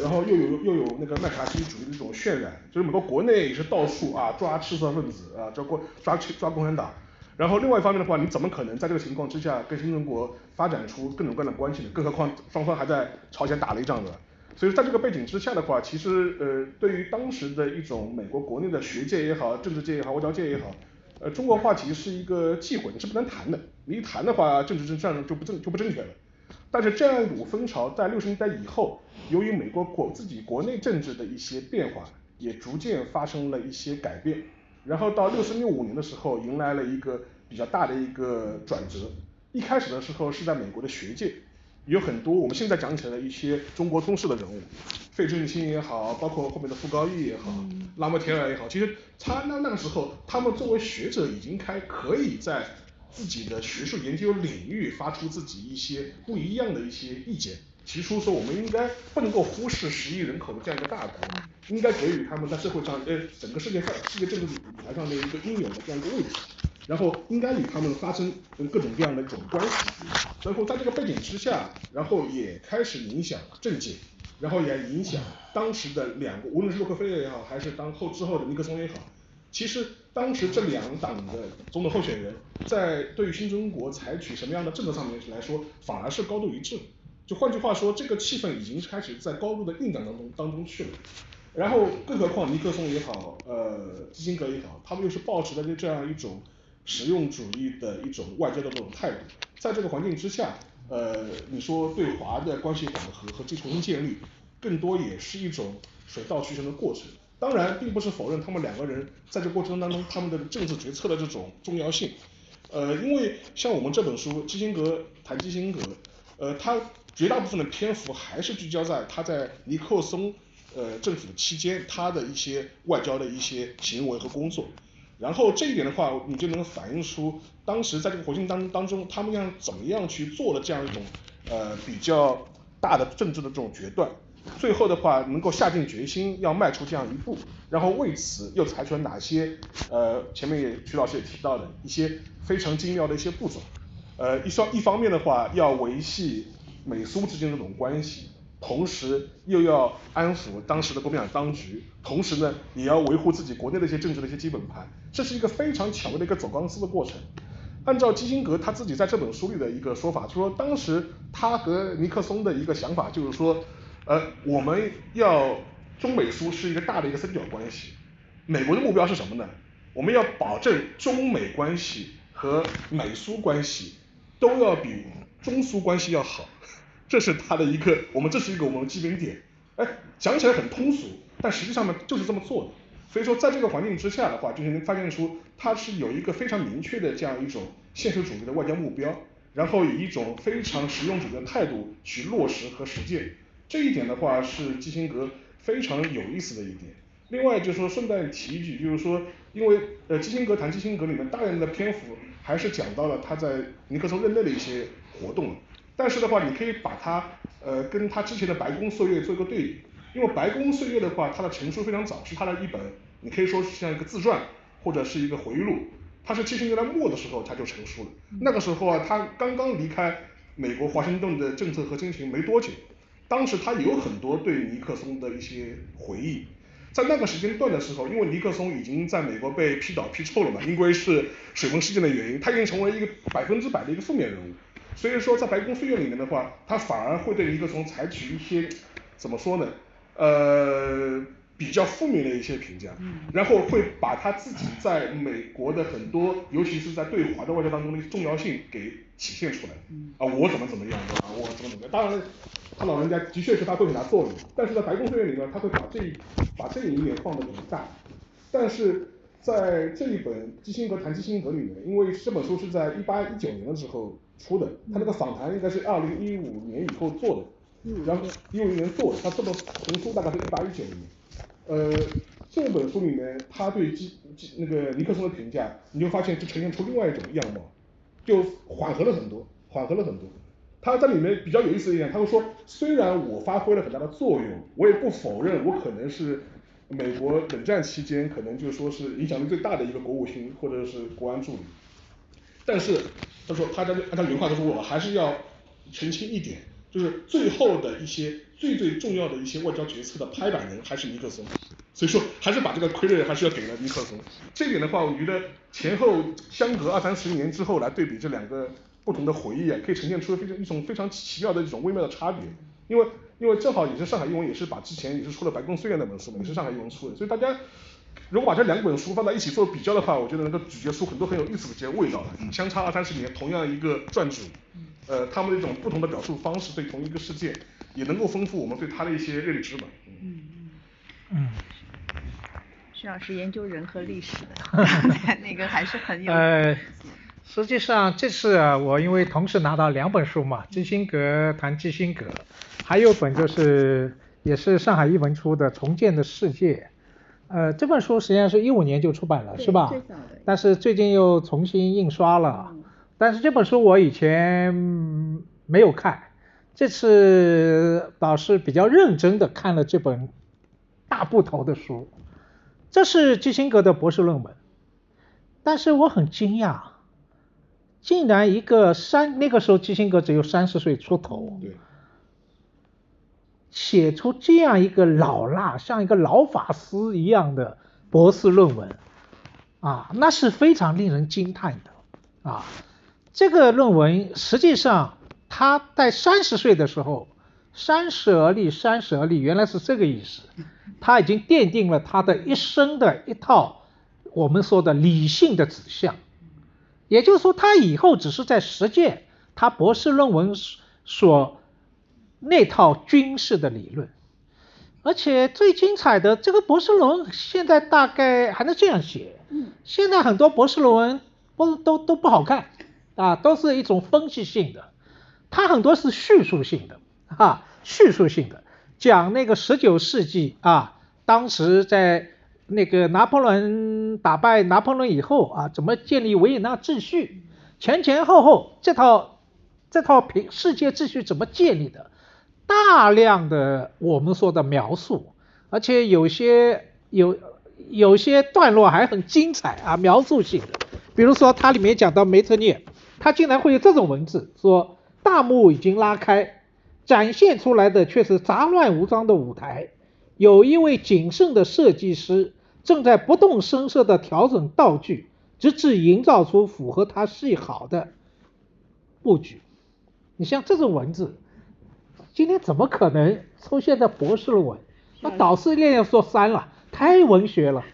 然后又有又有那个麦卡锡主义的这种渲染，所以美国国内也是到处啊抓赤色分子啊抓共抓抓共产党，然后另外一方面的话，你怎么可能在这个情况之下跟新中国发展出各种各样的关系呢？更何况双方还在朝鲜打了一仗的，所以在这个背景之下的话，其实呃对于当时的一种美国国内的学界也好，政治界也好，外交界也好。呃，中国话题是一个忌讳，是不能谈的。你一谈的话，政治正上就不正就不正确了。但是这样一股风潮在六十年代以后，由于美国国自己国内政治的一些变化，也逐渐发生了一些改变。然后到六四六五年的时候，迎来了一个比较大的一个转折。一开始的时候是在美国的学界。有很多我们现在讲起来的一些中国通史的人物，费正清也好，包括后面的傅高义也好，拉莫铁尔也好，其实他那那个时候，他们作为学者已经开可以在自己的学术研究领域发出自己一些不一样的一些意见，提出说我们应该不能够忽视十亿人口的这样一个大国，应该给予他们在社会上呃整个世界上世界政治舞台上的一个应有的这样一个位置。然后应该与他们发生各种各样的一种关系，然后在这个背景之下，然后也开始影响政界，然后也影响当时的两个，无论是洛克菲勒也好，还是当后之后的尼克松也好，其实当时这两党的总统候选人，在对于新中国采取什么样的政策上面来说，反而是高度一致的，就换句话说，这个气氛已经开始在高度的酝酿当中当中去了。然后更何况尼克松也好，呃基辛格也好，他们又是抱持的这样一种实用主义的一种外交的这种态度，在这个环境之下，呃你说对华的关系缓和和重新建立，更多也是一种水到渠成的过程。当然并不是否认他们两个人在这过程当中他们的政治决策的这种重要性，呃因为像我们这本书基辛格谈基辛格，呃他绝大部分的篇幅还是聚焦在他在尼克松呃政府期间他的一些外交的一些行为和工作，然后这一点的话你就能反映出当时在这个环境当当中他们要怎么样去做的这样一种呃比较大的政治的这种决断。最后的话能够下定决心要迈出这样一步，然后为此又采取了哪些呃前面也徐老师也提到的一些非常精妙的一些步骤，呃一方一方面的话要维系美苏之间这种关系，同时又要安抚当时的国民党当局，同时呢也要维护自己国内的一些政治的一些基本盘，这是一个非常巧妙的一个走钢丝的过程。按照基辛格他自己在这本书里的一个说法，就说当时他和尼克松的一个想法就是说。呃我们要中美苏是一个大的一个三角关系，美国的目标是什么呢？我们要保证中美关系和美苏关系都要比中苏关系要好，这是他的一个我们这是一个我们的基本点，哎讲起来很通俗，但实际上呢就是这么做的。所以说在这个环境之下的话，就是能发现出他是有一个非常明确的这样一种现实主义的外交目标，然后以一种非常实用主义的态度去落实和实践。这一点的话是基辛格非常有意思的一点。另外就是说顺带提一句，就是说因为呃基辛格谈基辛格里面大量的篇幅还是讲到了他在尼克松任内的一些活动。了，但是的话你可以把它呃跟他之前的白宫岁月做一个对比，因为白宫岁月的话它的成书非常早，是他的一本你可以说是像一个自传或者是一个回忆录，他是七十年代末的时候他就成书了，那个时候啊他刚刚离开美国华盛顿的政策和心群没多久。当时他有很多对尼克松的一些回忆，在那个时间段的时候，因为尼克松已经在美国被批倒批臭了嘛，因为是水门事件的原因，他已经成为一个百分之百的一个负面人物，所以说在白宫岁月里面的话，他反而会对尼克松采取一些怎么说呢，呃比较负面的一些评价，然后会把他自己在美国的很多，尤其是在对华的外交当中的重要性给体现出来，啊我怎么怎么样，对吧？我怎么怎么样，当然。他老人家的确是他会很大作用，但是在白宫岁月里面，他会把这把这一面放得很大。但是在这一本基辛格谈基辛格里面，因为这本书是在一八一九年的时候出的，他那个访谈应该是二零一五年以后做的，然后一五年做的，他这本成书大概是一八一九年。呃，这本书里面他对基基那个尼克松的评价，你就发现就呈现出另外一种样貌，就缓和了很多，缓和了很多。他在里面比较有意思一点，他会说，虽然我发挥了很大的作用，我也不否认我可能是美国冷战期间可能就说是影响力最大的一个国务卿或者是国安助理，但是他说他在按照原话他说我还是要澄清一点，就是最后的一些最最重要的一些外交决策的拍板人还是尼克松，所以说还是把这个傀儡还是要给了尼克松，这点的话我觉得前后相隔二三十年之后来对比这两个。不同的回忆啊，可以呈现出非常一种非常奇妙的一种微妙的差别，因为因为正好也是上海译文也是把之前也是出了白宫岁月那本书嘛，也是上海译文出的，所以大家如果把这两本书放在一起做比较的话，我觉得能够咀嚼出很多很有意思的一些味道来。相差二三十年，同样一个撰主，呃，他们的一种不同的表述方式对同一个事件，也能够丰富我们对他的一些认知吧。嗯嗯嗯。徐老师研究人和历史的，那个还是很有。呃实际上这次啊，我因为同时拿到两本书嘛，基辛格谈基辛格，还有本就是也是上海译文出的《重建的世界》，呃，这本书实际上是一五年就出版了，是吧？但是最近又重新印刷了。但是这本书我以前没有看，这次倒是比较认真的看了这本大部头的书。这是基辛格的博士论文，但是我很惊讶。竟然一个三那个时候基辛格只有三十岁出头，写出这样一个老辣像一个老法师一样的博士论文，啊，那是非常令人惊叹的啊。这个论文实际上他在三十岁的时候，三十而立，三十而立，原来是这个意思。他已经奠定了他的一生的一套我们说的理性的指向，也就是说，他以后只是在实践他博士论文所那套军事的理论。而且最精彩的这个博士论文，现在大概还能这样写。嗯，现在很多博士论文不都都不好看啊，都是一种分析性的，它很多是叙述性的啊，叙述性的讲那个十九世纪啊，当时在那个拿破仑打败拿破仑以后啊，怎么建立维也纳秩序，前前后后这套这套平世界秩序怎么建立的？大量的我们说的描述，而且有些有有些段落还很精彩啊，描述性。比如说它里面讲到梅特涅，他竟然会有这种文字，说大幕已经拉开，展现出来的却是杂乱无章的舞台，有一位谨慎的设计师正在不动声色地调整道具，直至营造出符合他戏好的布局。你像这种文字。今天怎么可能出现在博士论文？那导师练要说删了，太文学了。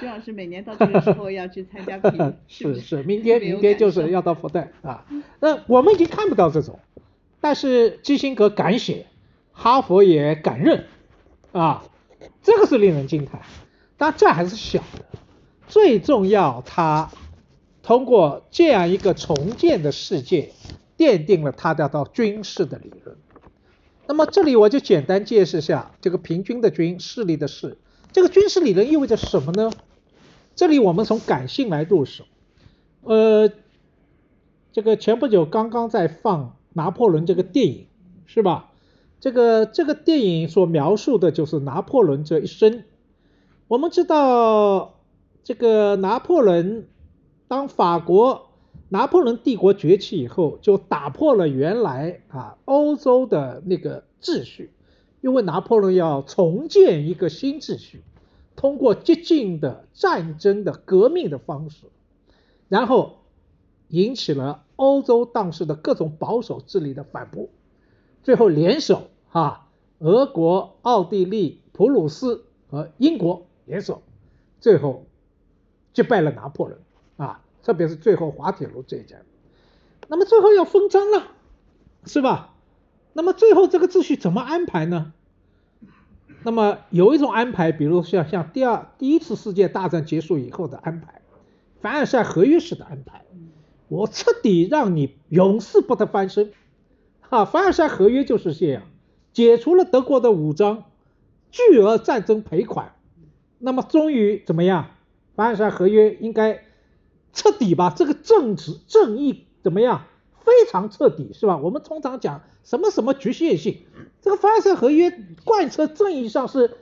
徐老师每年到这个时候要去参加评，是是，明天明天就是要到复旦啊。那我们已经看不到这种，但是基辛格敢写，哈佛也敢认啊，这个是令人惊叹。但这还是小的，最重要，他通过这样一个重建的世界。奠定了他的到军事的理论。那么这里我就简单解释下这个平均的均，势力的势，这个军事理论意味着什么呢？这里我们从感性来入手。呃，这个前不久刚刚在放拿破仑这个电影，是吧？这个这个电影所描述的就是拿破仑这一生。我们知道这个拿破仑当法国。拿破仑帝国崛起以后，就打破了原来啊欧洲的那个秩序，因为拿破仑要重建一个新秩序，通过激进的战争的革命的方式，然后引起了欧洲当时的各种保守势力的反扑，最后联手啊，俄国、奥地利、普鲁士和英国联手，最后击败了拿破仑啊。特别是最后滑铁卢这一战，那么最后要封章了，是吧？那么最后这个秩序怎么安排呢？那么有一种安排，比如像像第二第一次世界大战结束以后的安排，凡尔赛合约式的安排，我彻底让你永世不得翻身。哈，凡尔赛合约就是这样，解除了德国的武装，巨额战争赔款，那么终于怎么样？凡尔赛合约应该。彻底吧，这个政治正义怎么样？非常彻底，是吧？我们通常讲什么什么局限性，这个凡尔赛合约贯彻正义上是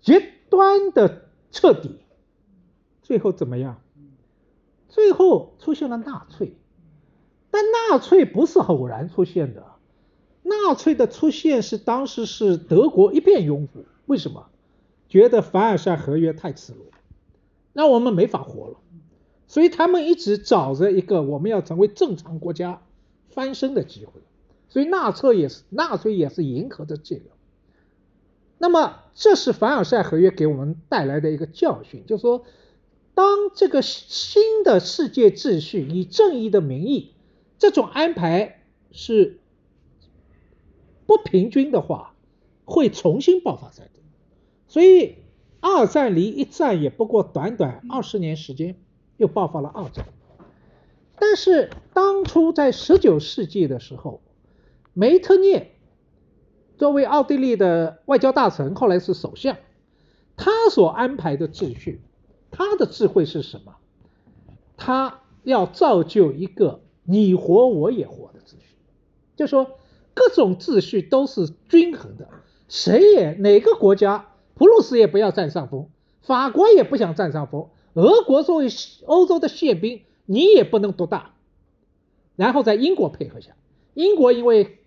极端的彻底。最后怎么样？最后出现了纳粹，但纳粹不是偶然出现的，纳粹的出现是当时是德国一片拥护，为什么？觉得凡尔赛合约太耻辱，让我们没法活了。所以他们一直找着一个我们要成为正常国家翻身的机会，所以纳粹也是纳粹也是迎合着这个。那么这是凡尔赛合约给我们带来的一个教训，就是说，当这个新的世界秩序以正义的名义这种安排是不平均的话，会重新爆发战争。所以二战离一战也不过短短二十年时间。又爆发了二战，但是当初在十九世纪的时候，梅特涅作为奥地利的外交大臣，后来是首相，他所安排的秩序，他的智慧是什么？他要造就一个你活我也活的秩序，就说各种秩序都是均衡的，谁也哪个国家，普鲁士也不要占上风，法国也不想占上风。俄国作为欧洲的宪兵，你也不能独大。然后在英国配合下，英国因为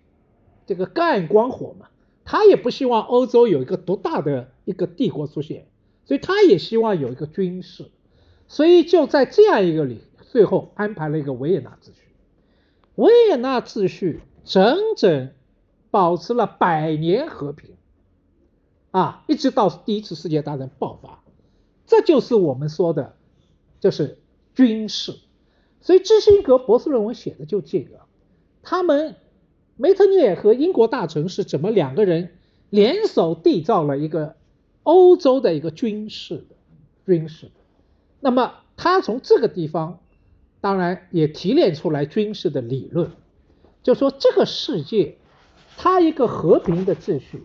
这个干光火嘛，他也不希望欧洲有一个独大的一个帝国出现，所以他也希望有一个军事，所以就在这样一个里，最后安排了一个维也纳秩序。维也纳秩序整整保持了百年和平，啊，一直到第一次世界大战爆发，这就是我们说的，就是军事。所以基辛格博士论文写的就这个，他们梅特涅和英国大臣是怎么两个人联手缔造了一个欧洲的一个军事的军事。那么他从这个地方，当然也提炼出来军事的理论，就说这个世界，它一个和平的秩序，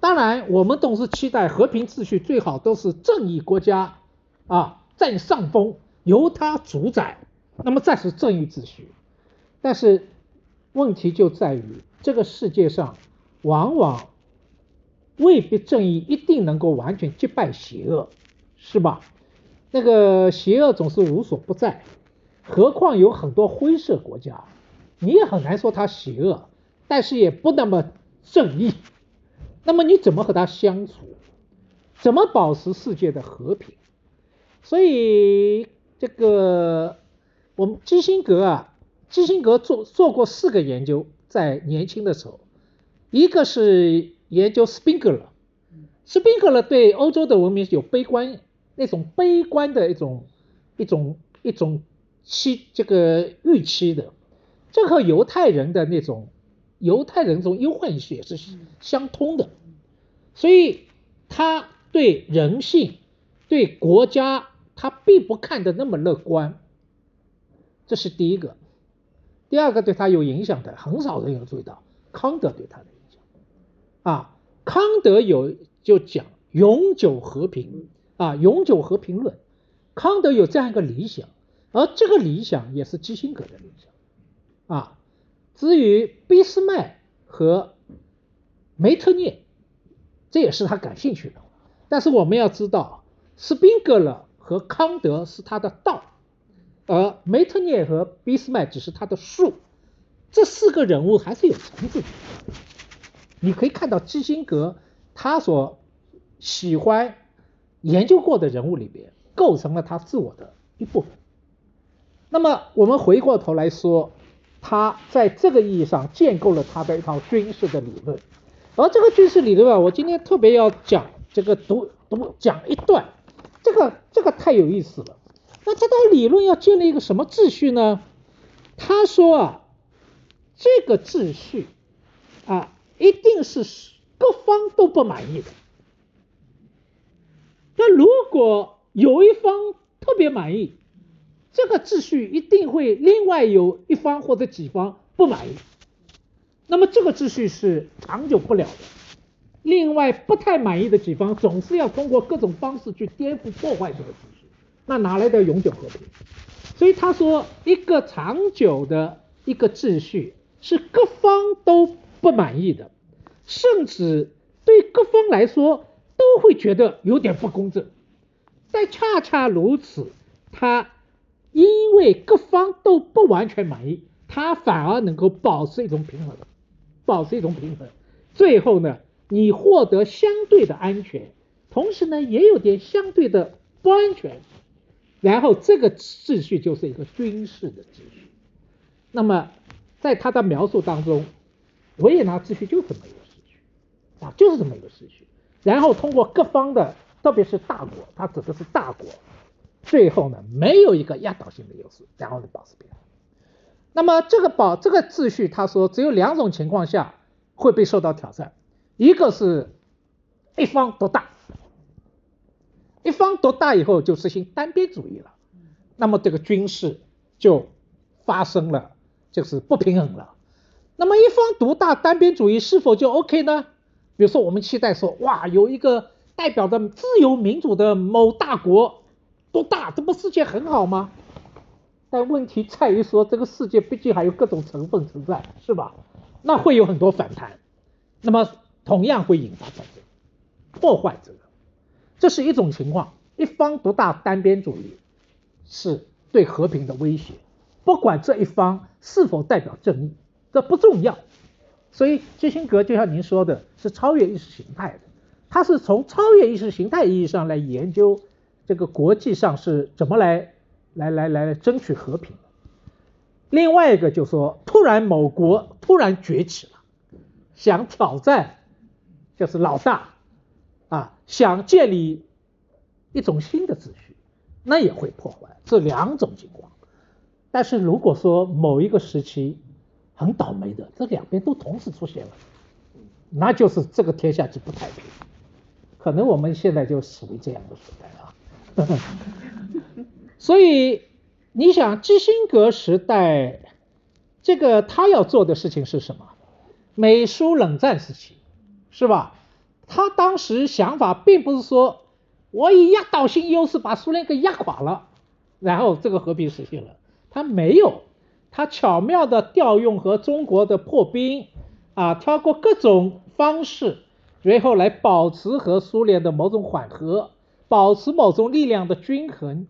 当然我们总是期待和平秩序最好都是正义国家啊占上风，由它主宰。那么，这是正义秩序，但是问题就在于这个世界上往往未必正义一定能够完全击败邪恶，是吧？那个邪恶总是无所不在，何况有很多灰色国家，你也很难说它邪恶，但是也不那么正义。那么你怎么和他相处？怎么保持世界的和平？所以这个。我们基辛格啊，基辛格做做过四个研究，在年轻的时候，一个是研究斯宾格勒，斯宾格勒对欧洲的文明有悲观那种悲观的一种一种一种期这个预期的，这和犹太人的那种犹太人这种忧患意识也是相通的，所以他对人性对国家他并不看得那么乐观。这是第一个，第二个对他有影响的，很少人有注意到康德对他的影响啊。康德有就讲永久和平啊，永久和平论。康德有这样一个理想，而这个理想也是基辛格的理想啊。至于俾斯麦和梅特涅，这也是他感兴趣的。但是我们要知道，斯宾格勒和康德是他的道。而梅特涅和俾斯麦只是他的术，这四个人物还是有层次的。你可以看到基辛格他所喜欢研究过的人物里边，构成了他自我的一部分。那么我们回过头来说，他在这个意义上建构了他的一套军事的理论。而这个军事理论啊，我今天特别要讲这个读读讲一段，这个这个太有意思了。那这套理论要建立一个什么秩序呢？他说啊，这个秩序啊，一定是各方都不满意的。那如果有一方特别满意，这个秩序一定会另外有一方或者几方不满意。那么这个秩序是长久不了的。另外不太满意的几方总是要通过各种方式去颠覆破坏这个秩序。那哪来的永久和平？所以他说，一个长久的一个秩序是各方都不满意的，甚至对各方来说都会觉得有点不公正。但恰恰如此，他因为各方都不完全满意，他反而能够保持一种平衡，保持一种平衡。最后呢，你获得相对的安全，同时呢，也有点相对的不安全。然后这个秩序就是一个军事的秩序。那么在他的描述当中，维也纳秩序就是这么一个秩序啊，就是这么一个秩序。然后通过各方的，特别是大国，他指的是大国，最后呢没有一个压倒性的优势，然后呢保持平衡。那么这个保这个秩序，他说只有两种情况下会被受到挑战，一个是一方独大。一方独大以后就实行单边主义了，那么这个军事就发生了，就是不平衡了。那么一方独大单边主义是否就 OK 呢？比如说我们期待说，哇，有一个代表的自由民主的某大国多大，这不世界很好吗？但问题在于说，这个世界毕竟还有各种成分存在，是吧？那会有很多反弹，那么同样会引发战争，破坏这个。这是一种情况，一方独大单边主义是对和平的威胁，不管这一方是否代表正义，这不重要。所以基辛格就像您说的，是超越意识形态的，他是从超越意识形态意义上来研究这个国际上是怎么来来来来争取和平的。另外一个就说，突然某国突然崛起了，想挑战，就是老大，啊，想建立一种新的秩序，那也会破坏，这两种情况。但是如果说某一个时期很倒霉的，这两边都同时出现了，那就是这个天下就不太平。可能我们现在就属于这样的时代了。所以你想基辛格时代，这个他要做的事情是什么？美苏冷战时期，是吧？他当时想法并不是说我以压倒性优势把苏联给压垮了，然后这个和平实现了。他没有，他巧妙的调用和中国的破冰，啊，挑过各种方式，然后来保持和苏联的某种缓和，保持某种力量的均衡。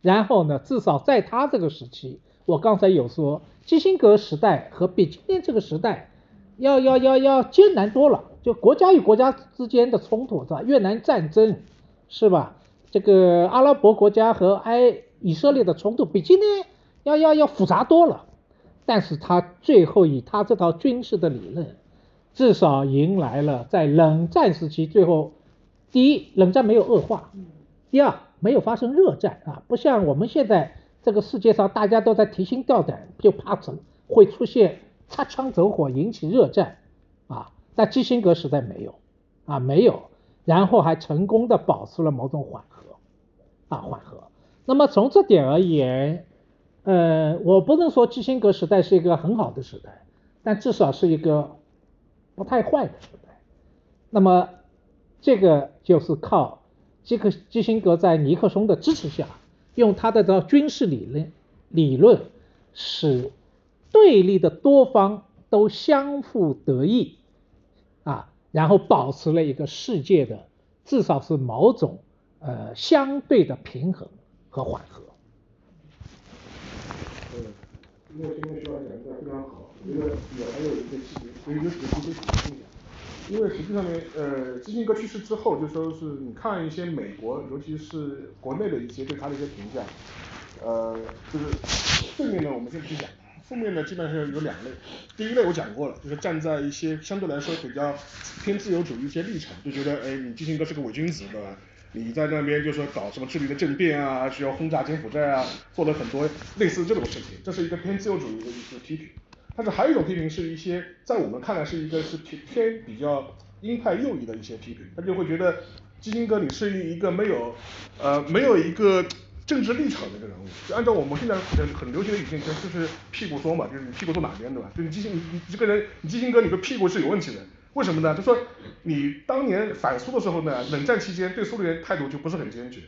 然后呢，至少在他这个时期，我刚才有说，基辛格时代和比今天这个时代，要要要要艰难多了。就国家与国家之间的冲突是吧？越南战争是吧？这个阿拉伯国家和埃。以色列的冲突比今天要要要复杂多了，但是他最后以他这套军事的理论，至少迎来了在冷战时期最后，第一，冷战没有恶化，第二，没有发生热战啊，不像我们现在这个世界上大家都在提心吊胆，就怕什会出现擦枪走火引起热战啊，在基辛格时代没有啊没有，然后还成功的保持了某种缓和啊缓和。那么从这点而言，呃，我不能说基辛格时代是一个很好的时代，但至少是一个不太坏的时代。那么这个就是靠基克基辛格在尼克松的支持下，用他的这军事理论理论，使对立的多方都相互得益啊，然后保持了一个世界的至少是某种呃相对的平衡。和缓和。因为今天徐老师讲的非常好，我觉得也还有一个细节，所以就直接补充一下。因为实际上呢，呃，基辛格去世之后，就说是你看一些美国，尤其是国内的一些对他的一些评价，呃，就是正面呢，我们先不讲，负面呢基本上有两类。第一类我讲过了，就是站在一些相对来说比较偏自由主义一些立场，就觉得哎，你基辛格是个伪君子，对吧？你在那边就说搞什么智利的政变啊，需要轰炸柬埔寨啊，做了很多类似这种事情，这是一个偏自由主义的一个批评。但是还有一种批评是一些在我们看来是一个是偏偏比较鹰派右翼的一些批评，他就会觉得基辛格你是一个没有呃没有一个政治立场的一个人物，就按照我们现在很很流行的语境，就是屁股说嘛，就是你屁股坐哪边对吧？就你基辛你你这个人基辛格你的屁股是有问题的。为什么呢？就说你当年反苏的时候呢，冷战期间对苏联态度就不是很坚决，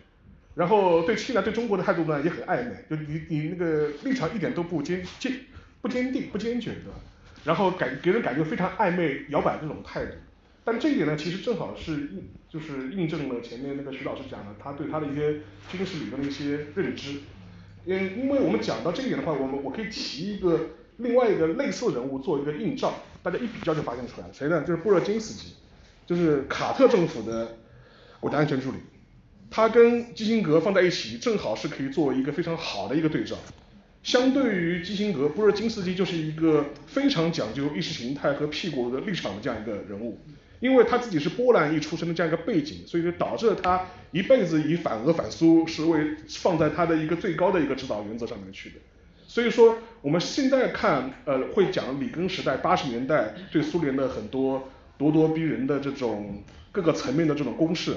然后对侵南对中国的态度呢也很暧昧，就你你那个立场一点都不坚坚不坚定不坚决的？然后感给人感觉非常暧昧摇摆这种态度，但这一点呢其实正好是印就是印证了前面那个徐老师讲的他对他的一些军事理论的一些认知，因因为我们讲到这一点的话，我们我可以提一个另外一个类似人物做一个映照。大家一比较就发现出来了，谁呢？就是布热津斯基，就是卡特政府的国家安全助理，他跟基辛格放在一起，正好是可以作为一个非常好的一个对照。相对于基辛格，布热津斯基就是一个非常讲究意识形态和屁股的立场的这样一个人物，因为他自己是波兰裔出身的这样一个背景，所以就导致了他一辈子以反俄反苏是为放在他的一个最高的一个指导原则上面去的。所以说我们现在看，呃，会讲里根时代八十年代对苏联的很多咄咄逼人的这种各个层面的这种攻势，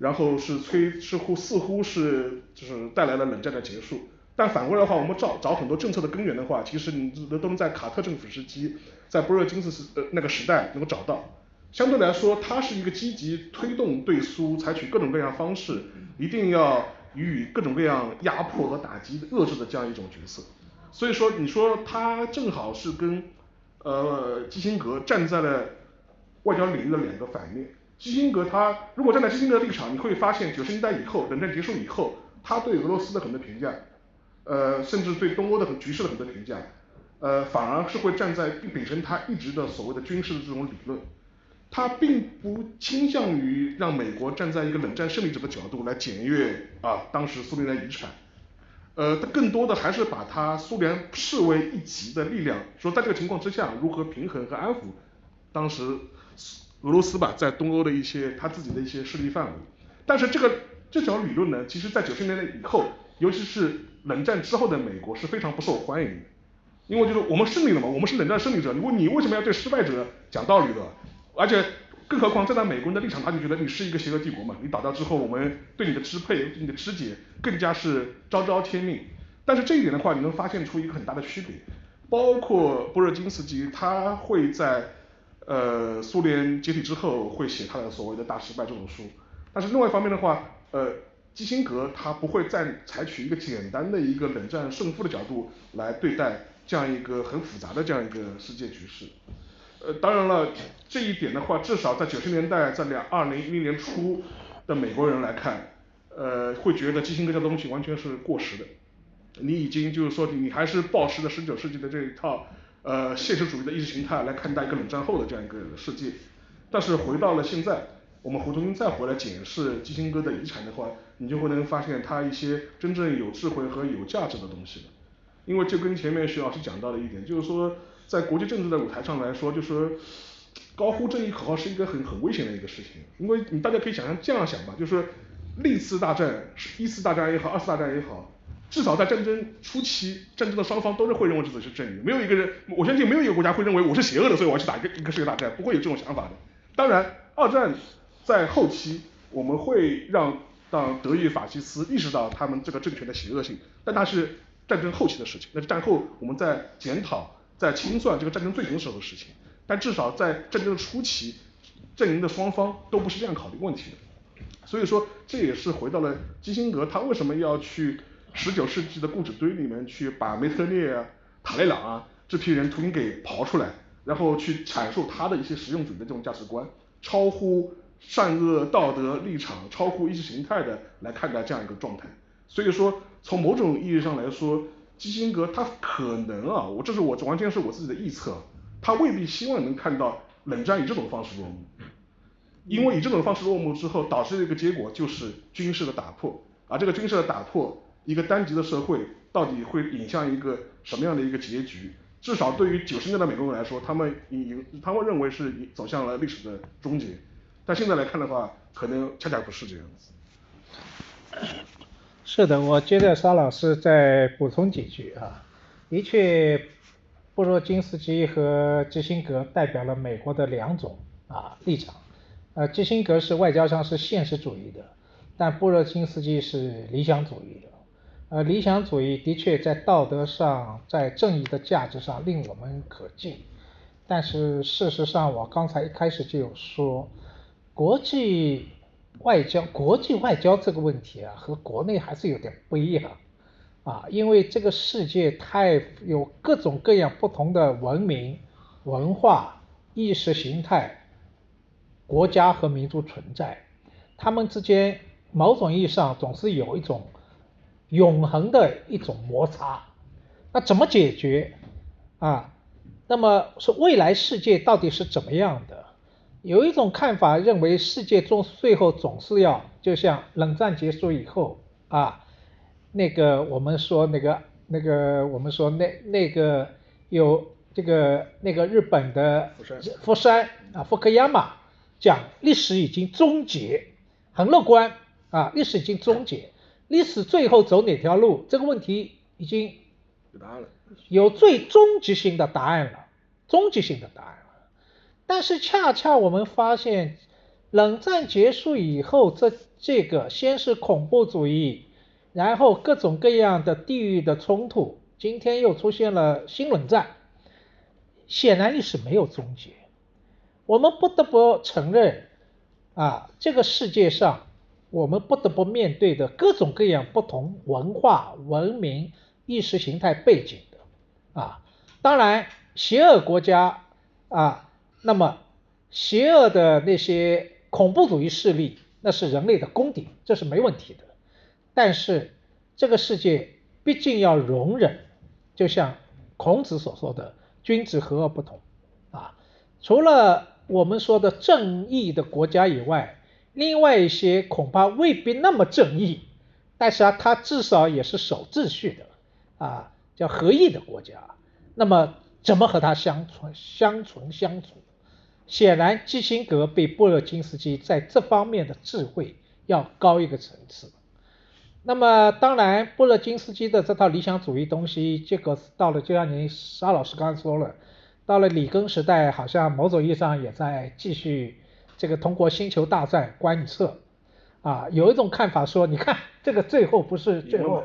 然后是催似乎似乎是就是带来了冷战的结束。但反过来的话，我们找找很多政策的根源的话，其实你都都能在卡特政府时期，在布热津斯时呃那个时代能够找到。相对来说，他是一个积极推动对苏采取各种各样方式，一定要予以各种各样压迫和打击遏制的这样一种角色。所以说，你说他正好是跟呃基辛格站在了外交领域的两个反面。基辛格他如果站在基辛格立场，你会发现九十年代以后，冷战结束以后，他对俄罗斯的很多评价，呃，甚至对东欧的局势的很多评价，呃，反而是会站在秉承他一直的所谓的军事的这种理论。他并不倾向于让美国站在一个冷战胜利者的角度来检阅啊当时苏联的遗产。呃，它更多的还是把它苏联视为一级的力量，说在这个情况之下如何平衡和安抚当时俄罗斯吧在东欧的一些他自己的一些势力范围。但是这个这条理论呢，其实在九十年代以后，尤其是冷战之后的美国是非常不受欢迎的。因为就是我们胜利了嘛，我们是冷战胜利者，如果你为什么要对失败者讲道理的？而且更何况站在美国人的立场，他就觉得你是一个邪恶帝国嘛，你倒掉之后，我们对你的支配、你的肢解更加是昭昭天命。但是这一点的话，你能发现出一个很大的区别，包括波热金斯基，他会在呃苏联解体之后会写他的所谓的大失败这种书，但是另外一方面的话，呃基辛格他不会再采取一个简单的一个冷战胜负的角度来对待这样一个很复杂的这样一个世界局势。呃当然了，这一点的话，至少在九十年代在两二零一零年初的美国人来看，呃会觉得基辛格这东西完全是过时的。你已经就是说你还是保持着十九世纪的这一套呃现实主义的意识形态来看待一个冷战后的这样一个世界。但是回到了现在，我们回头再回来检视基辛格的遗产的话，你就会能发现他一些真正有智慧和有价值的东西。因为就跟前面徐老师讲到的一点，就是说在国际政治的舞台上来说，就是高呼正义口号是一个很很危险的一个事情，因为你大家可以想象这样想吧，就是历次大战是一次大战也好，二次大战也好，至少在战争初期，战争的双方都是会认为自己是正义的，没有一个人我相信没有一个国家会认为我是邪恶的，所以我要去打一个一个世界大战，不会有这种想法的。当然二战在后期我们会让让德意法西斯意识到他们这个政权的邪恶性，但那是战争后期的事情，那是战后我们在检讨在清算这个战争罪行时候的事情，但至少在战争的初期，阵营的双方都不是这样考虑问题的。所以说这也是回到了基辛格他为什么要去十九世纪的故纸堆里面去把梅特列啊塔列朗啊这批人重新给刨出来，然后去阐述他的一些实用主义的这种价值观，超乎善恶道德立场，超乎意识形态的来看待这样一个状态。所以说从某种意义上来说，基辛格他可能啊我这是我完全是我自己的臆测，他未必希望能看到冷战以这种方式落幕。因为以这种方式落幕之后，导致的一个结果就是军事的打破，而这个军事的打破，一个单极的社会到底会引向一个什么样的一个结局？至少对于九十年代美国人来说，他们已他们认为是走向了历史的终结，但现在来看的话，可能恰恰不是这样子。是的，我接着沙老师再补充几句啊，的确，布若津斯基和基辛格代表了美国的两种啊立场。呃，基辛格是外交上是现实主义的，但布热津斯基是理想主义的。呃，理想主义的确在道德上、在正义的价值上令我们可敬，但是事实上，我刚才一开始就有说，国际外交、国际外交这个问题啊，和国内还是有点不一样啊，因为这个世界太有各种各样不同的文明、文化、意识形态。国家和民族存在，他们之间某种意义上总是有一种永恒的一种摩擦。那怎么解决啊？那么说未来世界到底是怎么样的？有一种看法认为，世界终最后总是要就像冷战结束以后啊，那个我们说那个那个我们说那那个有这个那个日本的福山啊福克亚马。讲历史已经终结，很乐观啊，历史已经终结，历史最后走哪条路？这个问题已经有答案了，有最终极性的答案了，终极性的答案了。但是恰恰我们发现，冷战结束以后，这这个先是恐怖主义，然后各种各样的地域的冲突，今天又出现了新冷战，显然历史没有终结。我们不得不承认，啊，这个世界上我们不得不面对的各种各样不同文化、文明、意识形态背景的，啊，当然邪恶国家啊，那么邪恶的那些恐怖主义势力，那是人类的公敌，这是没问题的。但是这个世界毕竟要容忍，就像孔子所说的“君子和而不同”，啊，除了。我们说的正义的国家以外，另外一些恐怕未必那么正义但是啊，它至少也是守秩序的啊，叫合意的国家。那么怎么和它相存、相存相处？显然，基辛格比布热津斯基在这方面的智慧要高一个层次。那么，当然，布热津斯基的这套理想主义东西，结果到了就像您沙老师刚才说了，到了里根时代，好像某种意义上也在继续这个通过星球大战观测。啊，有一种看法说，你看这个最后不是最后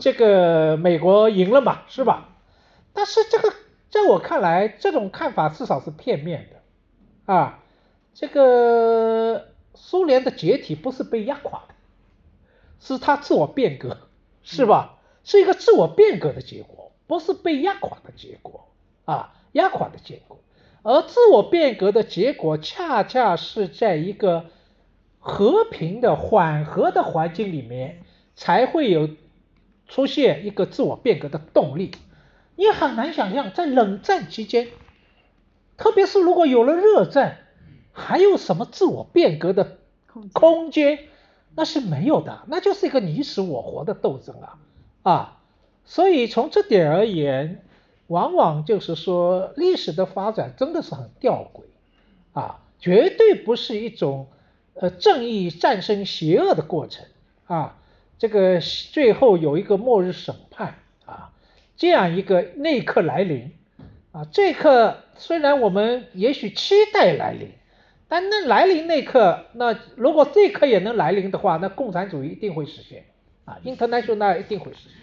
这个美国赢了嘛，是吧？但是这个在我看来，这种看法至少是片面的啊。这个苏联的解体不是被压垮的，是他自我变革，是吧？是一个自我变革的结果，不是被压垮的结果啊，压垮的结果。而自我变革的结果，恰恰是在一个。和平的缓和的环境里面，才会有出现一个自我变革的动力。你很难想象，在冷战期间，特别是如果有了热战，还有什么自我变革的空间？那是没有的，那就是一个你死我活的斗争啊啊！所以从这点而言，往往就是说，历史的发展真的是很吊诡啊，绝对不是一种。呃，正义战胜邪恶的过程啊，这个最后有一个末日审判啊，这样一个那一刻来临啊，这一刻虽然我们也许期待来临，但那来临那刻，那如果这一刻也能来临的话，那共产主义一定会实现啊，international 一定会实现。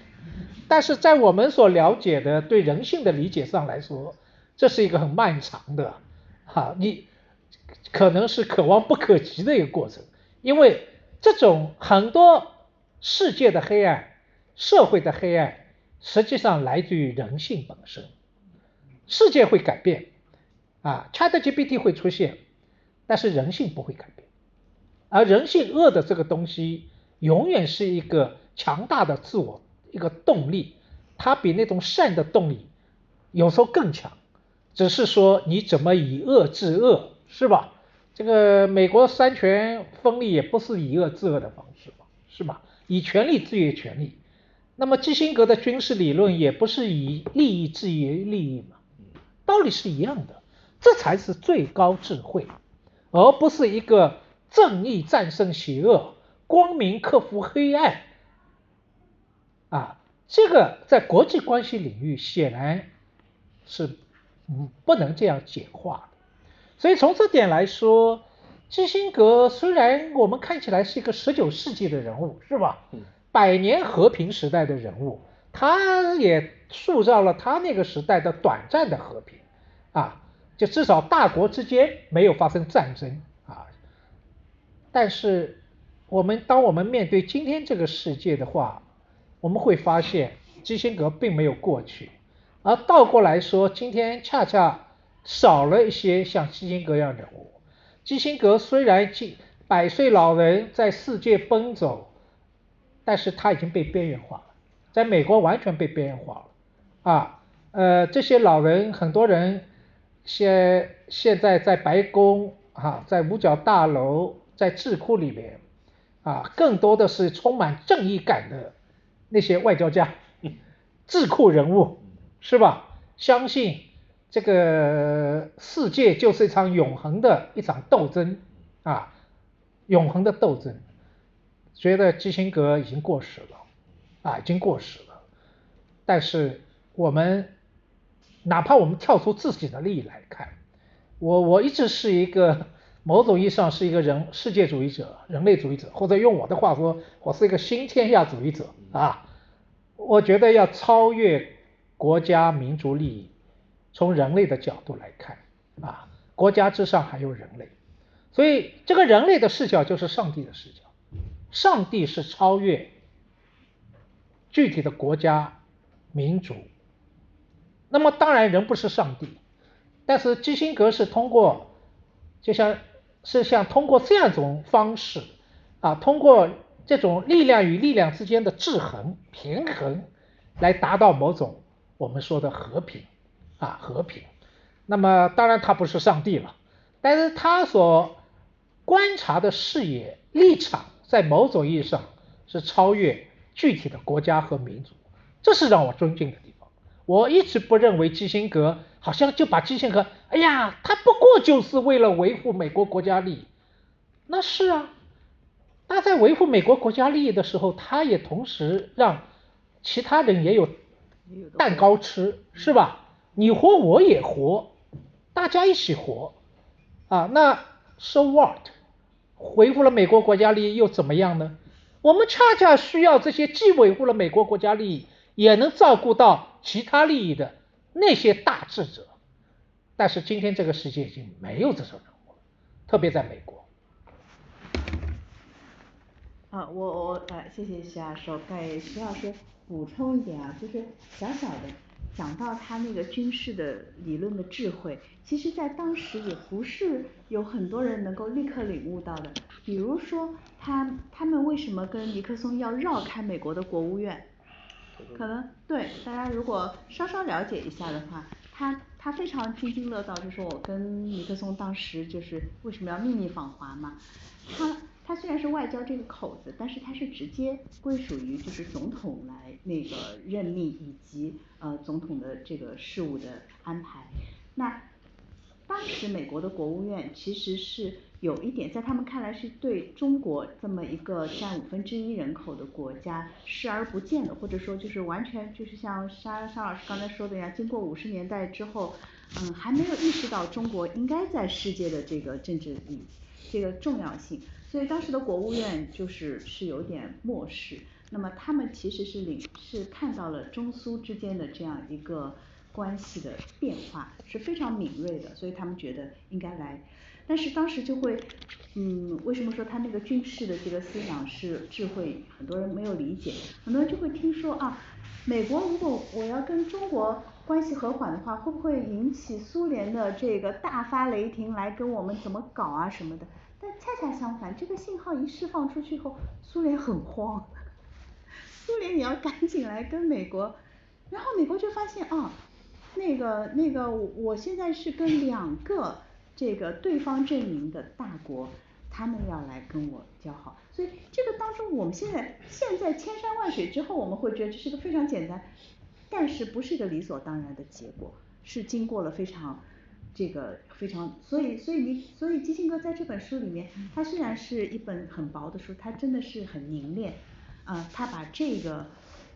但是在我们所了解的对人性的理解上来说，这是一个很漫长的哈，你。可能是可望不可及的一个过程，因为这种很多世界的黑暗、社会的黑暗，实际上来自于人性本身。世界会改变，啊，ChatGPT 会出现，但是人性不会改变。而人性恶的这个东西，永远是一个强大的自我一个动力，它比那种善的动力有时候更强，只是说你怎么以恶制恶。是吧？这个美国三权分立也不是以恶制恶的方式嘛，是吧？以权力制约权力。那么基辛格的军事理论也不是以利益制约利益嘛，道理是一样的。这才是最高智慧，而不是一个正义战胜邪恶、光明克服黑暗。啊，这个在国际关系领域显然是嗯不能这样简化。所以从这点来说，基辛格虽然我们看起来是一个十九世纪的人物，是吧？百年和平时代的人物，他也塑造了他那个时代的短暂的和平啊，就至少大国之间没有发生战争啊。但是我们当我们面对今天这个世界的话，我们会发现基辛格并没有过去，而倒过来说，今天恰恰。少了一些像基辛格一样人物。基辛格虽然近百岁老人在世界奔走，但是他已经被边缘化了，在美国完全被边缘化了。啊，呃，这些老人很多人现现在在白宫啊，在五角大楼，在智库里面啊，更多的是充满正义感的那些外交家、智库人物，是吧？相信。这个世界就是一场永恒的一场斗争啊，永恒的斗争。觉得基辛格已经过时了啊，已经过时了。但是我们哪怕我们跳出自己的利益来看，我我一直是一个某种意义上是一个人世界主义者、人类主义者，或者用我的话说，我是一个新天下主义者啊。我觉得要超越国家民族利益。从人类的角度来看，啊，国家之上还有人类，所以这个人类的视角就是上帝的视角，上帝是超越具体的国家、民族。那么当然人不是上帝，但是基辛格是通过，就像是像通过这样一种方式，啊，通过这种力量与力量之间的制衡、平衡，来达到某种我们说的和平。啊，和平。那么当然他不是上帝了，但是他所观察的视野立场，在某种意义上是超越具体的国家和民族，这是让我尊敬的。我一直不认为基辛格好像就把基辛格，哎呀，他不过就是为了维护美国国家利益。那是啊，他在维护美国国家利益的时候，他也同时让其他人也有蛋糕吃，是吧？你活我也活，大家一起活啊。那 so what？维护了美国国家利益又怎么样呢？我们恰恰需要这些既维护了美国国家利益，也能照顾到其他利益的那些大智者。但是今天这个世界已经没有这种人物了，特别在美国。啊，我我呃，谢谢徐老师，给徐老师补充一点啊，就是小小的讲到他那个军事的理论的智慧，其实在当时也不是有很多人能够立刻领悟到的。比如说他他们为什么跟尼克松要绕开美国的国务院？可能对大家如果稍稍了解一下的话，他他非常津津乐道，就是我跟尼克松当时就是为什么要秘密访华嘛，他。他虽然是外交这个口子，但是他是直接归属于就是总统来那个任命以及呃总统的这个事务的安排。那当时美国的国务院其实是有一点在他们看来是对中国这么一个占五分之一人口的国家视而不见的，或者说就是完全就是像沙沙老师刚才说的呀，经过五十年代之后，嗯还没有意识到中国应该在世界的这个政治里这个重要性。所以当时的国务院就是是有点漠视，那么他们其实是领是看到了中苏之间的这样一个关系的变化是非常敏锐的，所以他们觉得应该来，但是当时就会，嗯，为什么说他那个军事的这个思想是智慧，很多人没有理解，很多人就会听说啊，美国如果我要跟中国关系和缓的话，会不会引起苏联的这个大发雷霆来跟我们怎么搞啊什么的？但恰恰相反，这个信号一释放出去后，苏联很慌，苏联也要赶紧来跟美国，然后美国就发现啊，那个那个我我现在是跟两个这个对方阵营的大国，他们要来跟我交好，所以这个当中我们现在现在千山万水之后，我们会觉得这是个非常简单，但是不是一个理所当然的结果，是经过了非常。这个非常，所以所以你所以基辛格在这本书里面，他虽然是一本很薄的书，他真的是很凝练，啊，他把这个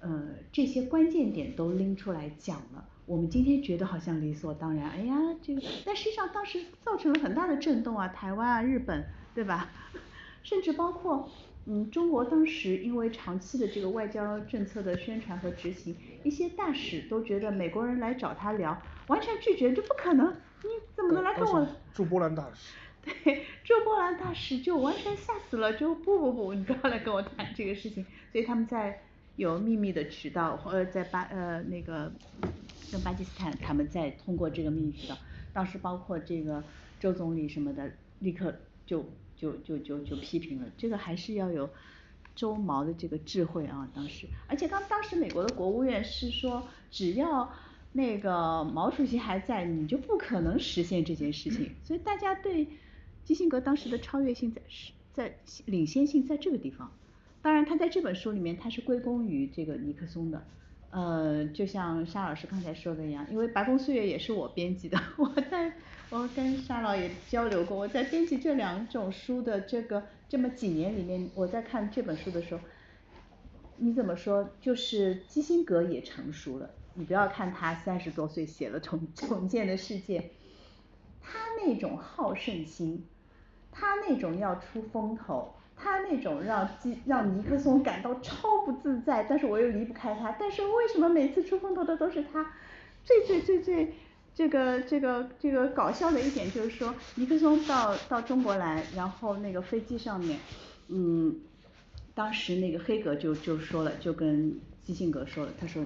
呃这些关键点都拎出来讲了。我们今天觉得好像理所当然，哎呀这个，但实际上当时造成了很大的震动啊，台湾啊、日本，对吧？甚至包括嗯中国当时因为长期的这个外交政策的宣传和执行，一些大使都觉得美国人来找他聊，完全拒绝，这不可能。你怎么能来跟我？驻波兰大使。对，驻波兰大使就完全吓死了，就不不不，你不要来跟我谈这个事情。所以他们在有秘密的渠道，或者在巴呃那个跟巴基斯坦，他们在通过这个秘密渠道。当时包括这个周总理什么的，立刻就就就就就批评了。这个还是要有周毛的这个智慧啊，当时。而且当当时美国的国务院是说，只要。那个毛主席还在，你就不可能实现这件事情。所以大家对基辛格当时的超越性在是在领先性在这个地方。当然他在这本书里面他是归功于这个尼克松的。呃，就像沙老师刚才说的一样，因为《白宫岁月》也是我编辑的，我在我跟沙老也交流过，我在编辑这两种书的这个这么几年里面，我在看这本书的时候，你怎么说？就是基辛格也成熟了。你不要看他三十多岁写了重 重建的世界，他那种好胜心，他那种要出风头，他那种让基让尼克松感到超不自在，但是我又离不开他，但是为什么每次出风头的都是他？最最最最这个这个这个搞笑的一点就是说，尼克松到到中国来，然后那个飞机上面，嗯，当时那个黑格就就说了，就跟基辛格说了，他说。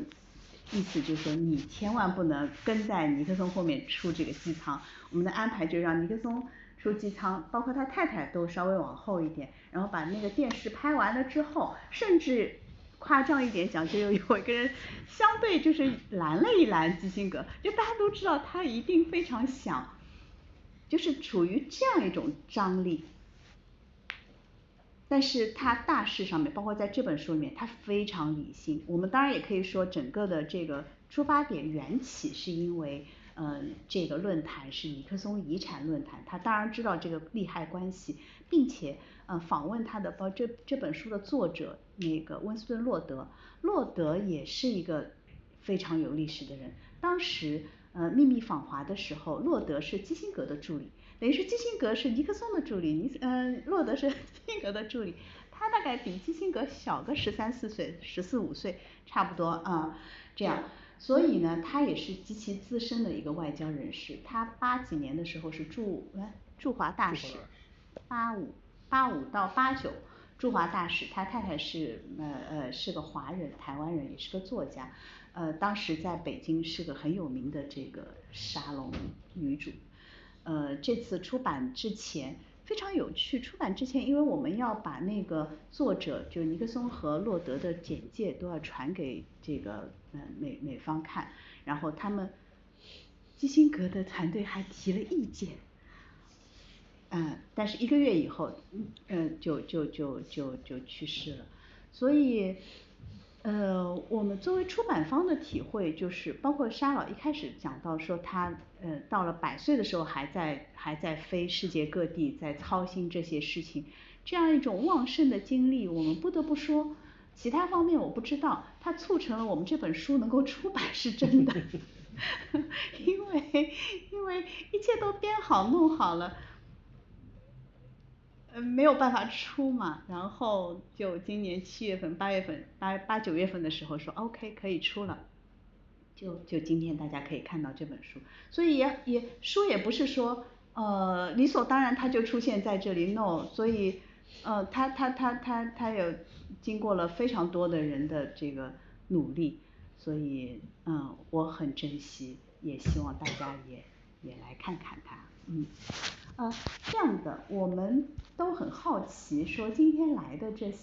意思就是说，你千万不能跟在尼克松后面出这个机舱。我们的安排就让尼克松出机舱，包括他太太都稍微往后一点，然后把那个电视拍完了之后，甚至夸张一点讲，就有有一个人相对就是拦了一拦基辛格，就大家都知道他一定非常想，就是处于这样一种张力。但是他大事上面包括在这本书里面，他非常理性，我们当然也可以说整个的这个出发点缘起是因为呃这个论坛是尼克松遗产论坛，他当然知道这个利害关系，并且呃访问他的包这这本书的作者那个温斯顿洛德，洛德也是一个非常有历史的人，当时呃秘密访华的时候，洛德是基辛格的助理。等于是基辛格是尼克松的助理，尼嗯洛德是 基辛格的助理，他大概比基辛格小个十三四岁，十四五岁差不多啊这样，所以呢他也是极其资深的一个外交人士，他八几年的时候是驻哎驻华大使，八五八五到八九驻华大使，他太太是呃呃是个华人，台湾人也是个作家，呃当时在北京是个很有名的这个沙龙女主。呃这次出版之前非常有趣，出版之前因为我们要把那个作者就尼克松和洛德的简介都要传给这个呃美美方看，然后他们基辛格的团队还提了意见，嗯但是一个月以后嗯就就就就就去世了，所以呃我们作为出版方的体会就是包括沙老一开始讲到说他呃到了百岁的时候还在还在飞世界各地在操心这些事情，这样一种旺盛的精力，我们不得不说其他方面我不知道，它促成了我们这本书能够出版是真的，因为因为一切都编好弄好了。呃没有办法出嘛，然后就今年七月份八月份八八九月份的时候说 OK 可以出了。就就今天大家可以看到这本书，所以也也书也不是说呃理所当然它就出现在这里，no，所以呃它它它它它有经过了非常多的人的这个努力，所以嗯我很珍惜，也希望大家也也来看看它，嗯。呃这样的我们都很好奇说今天来的这些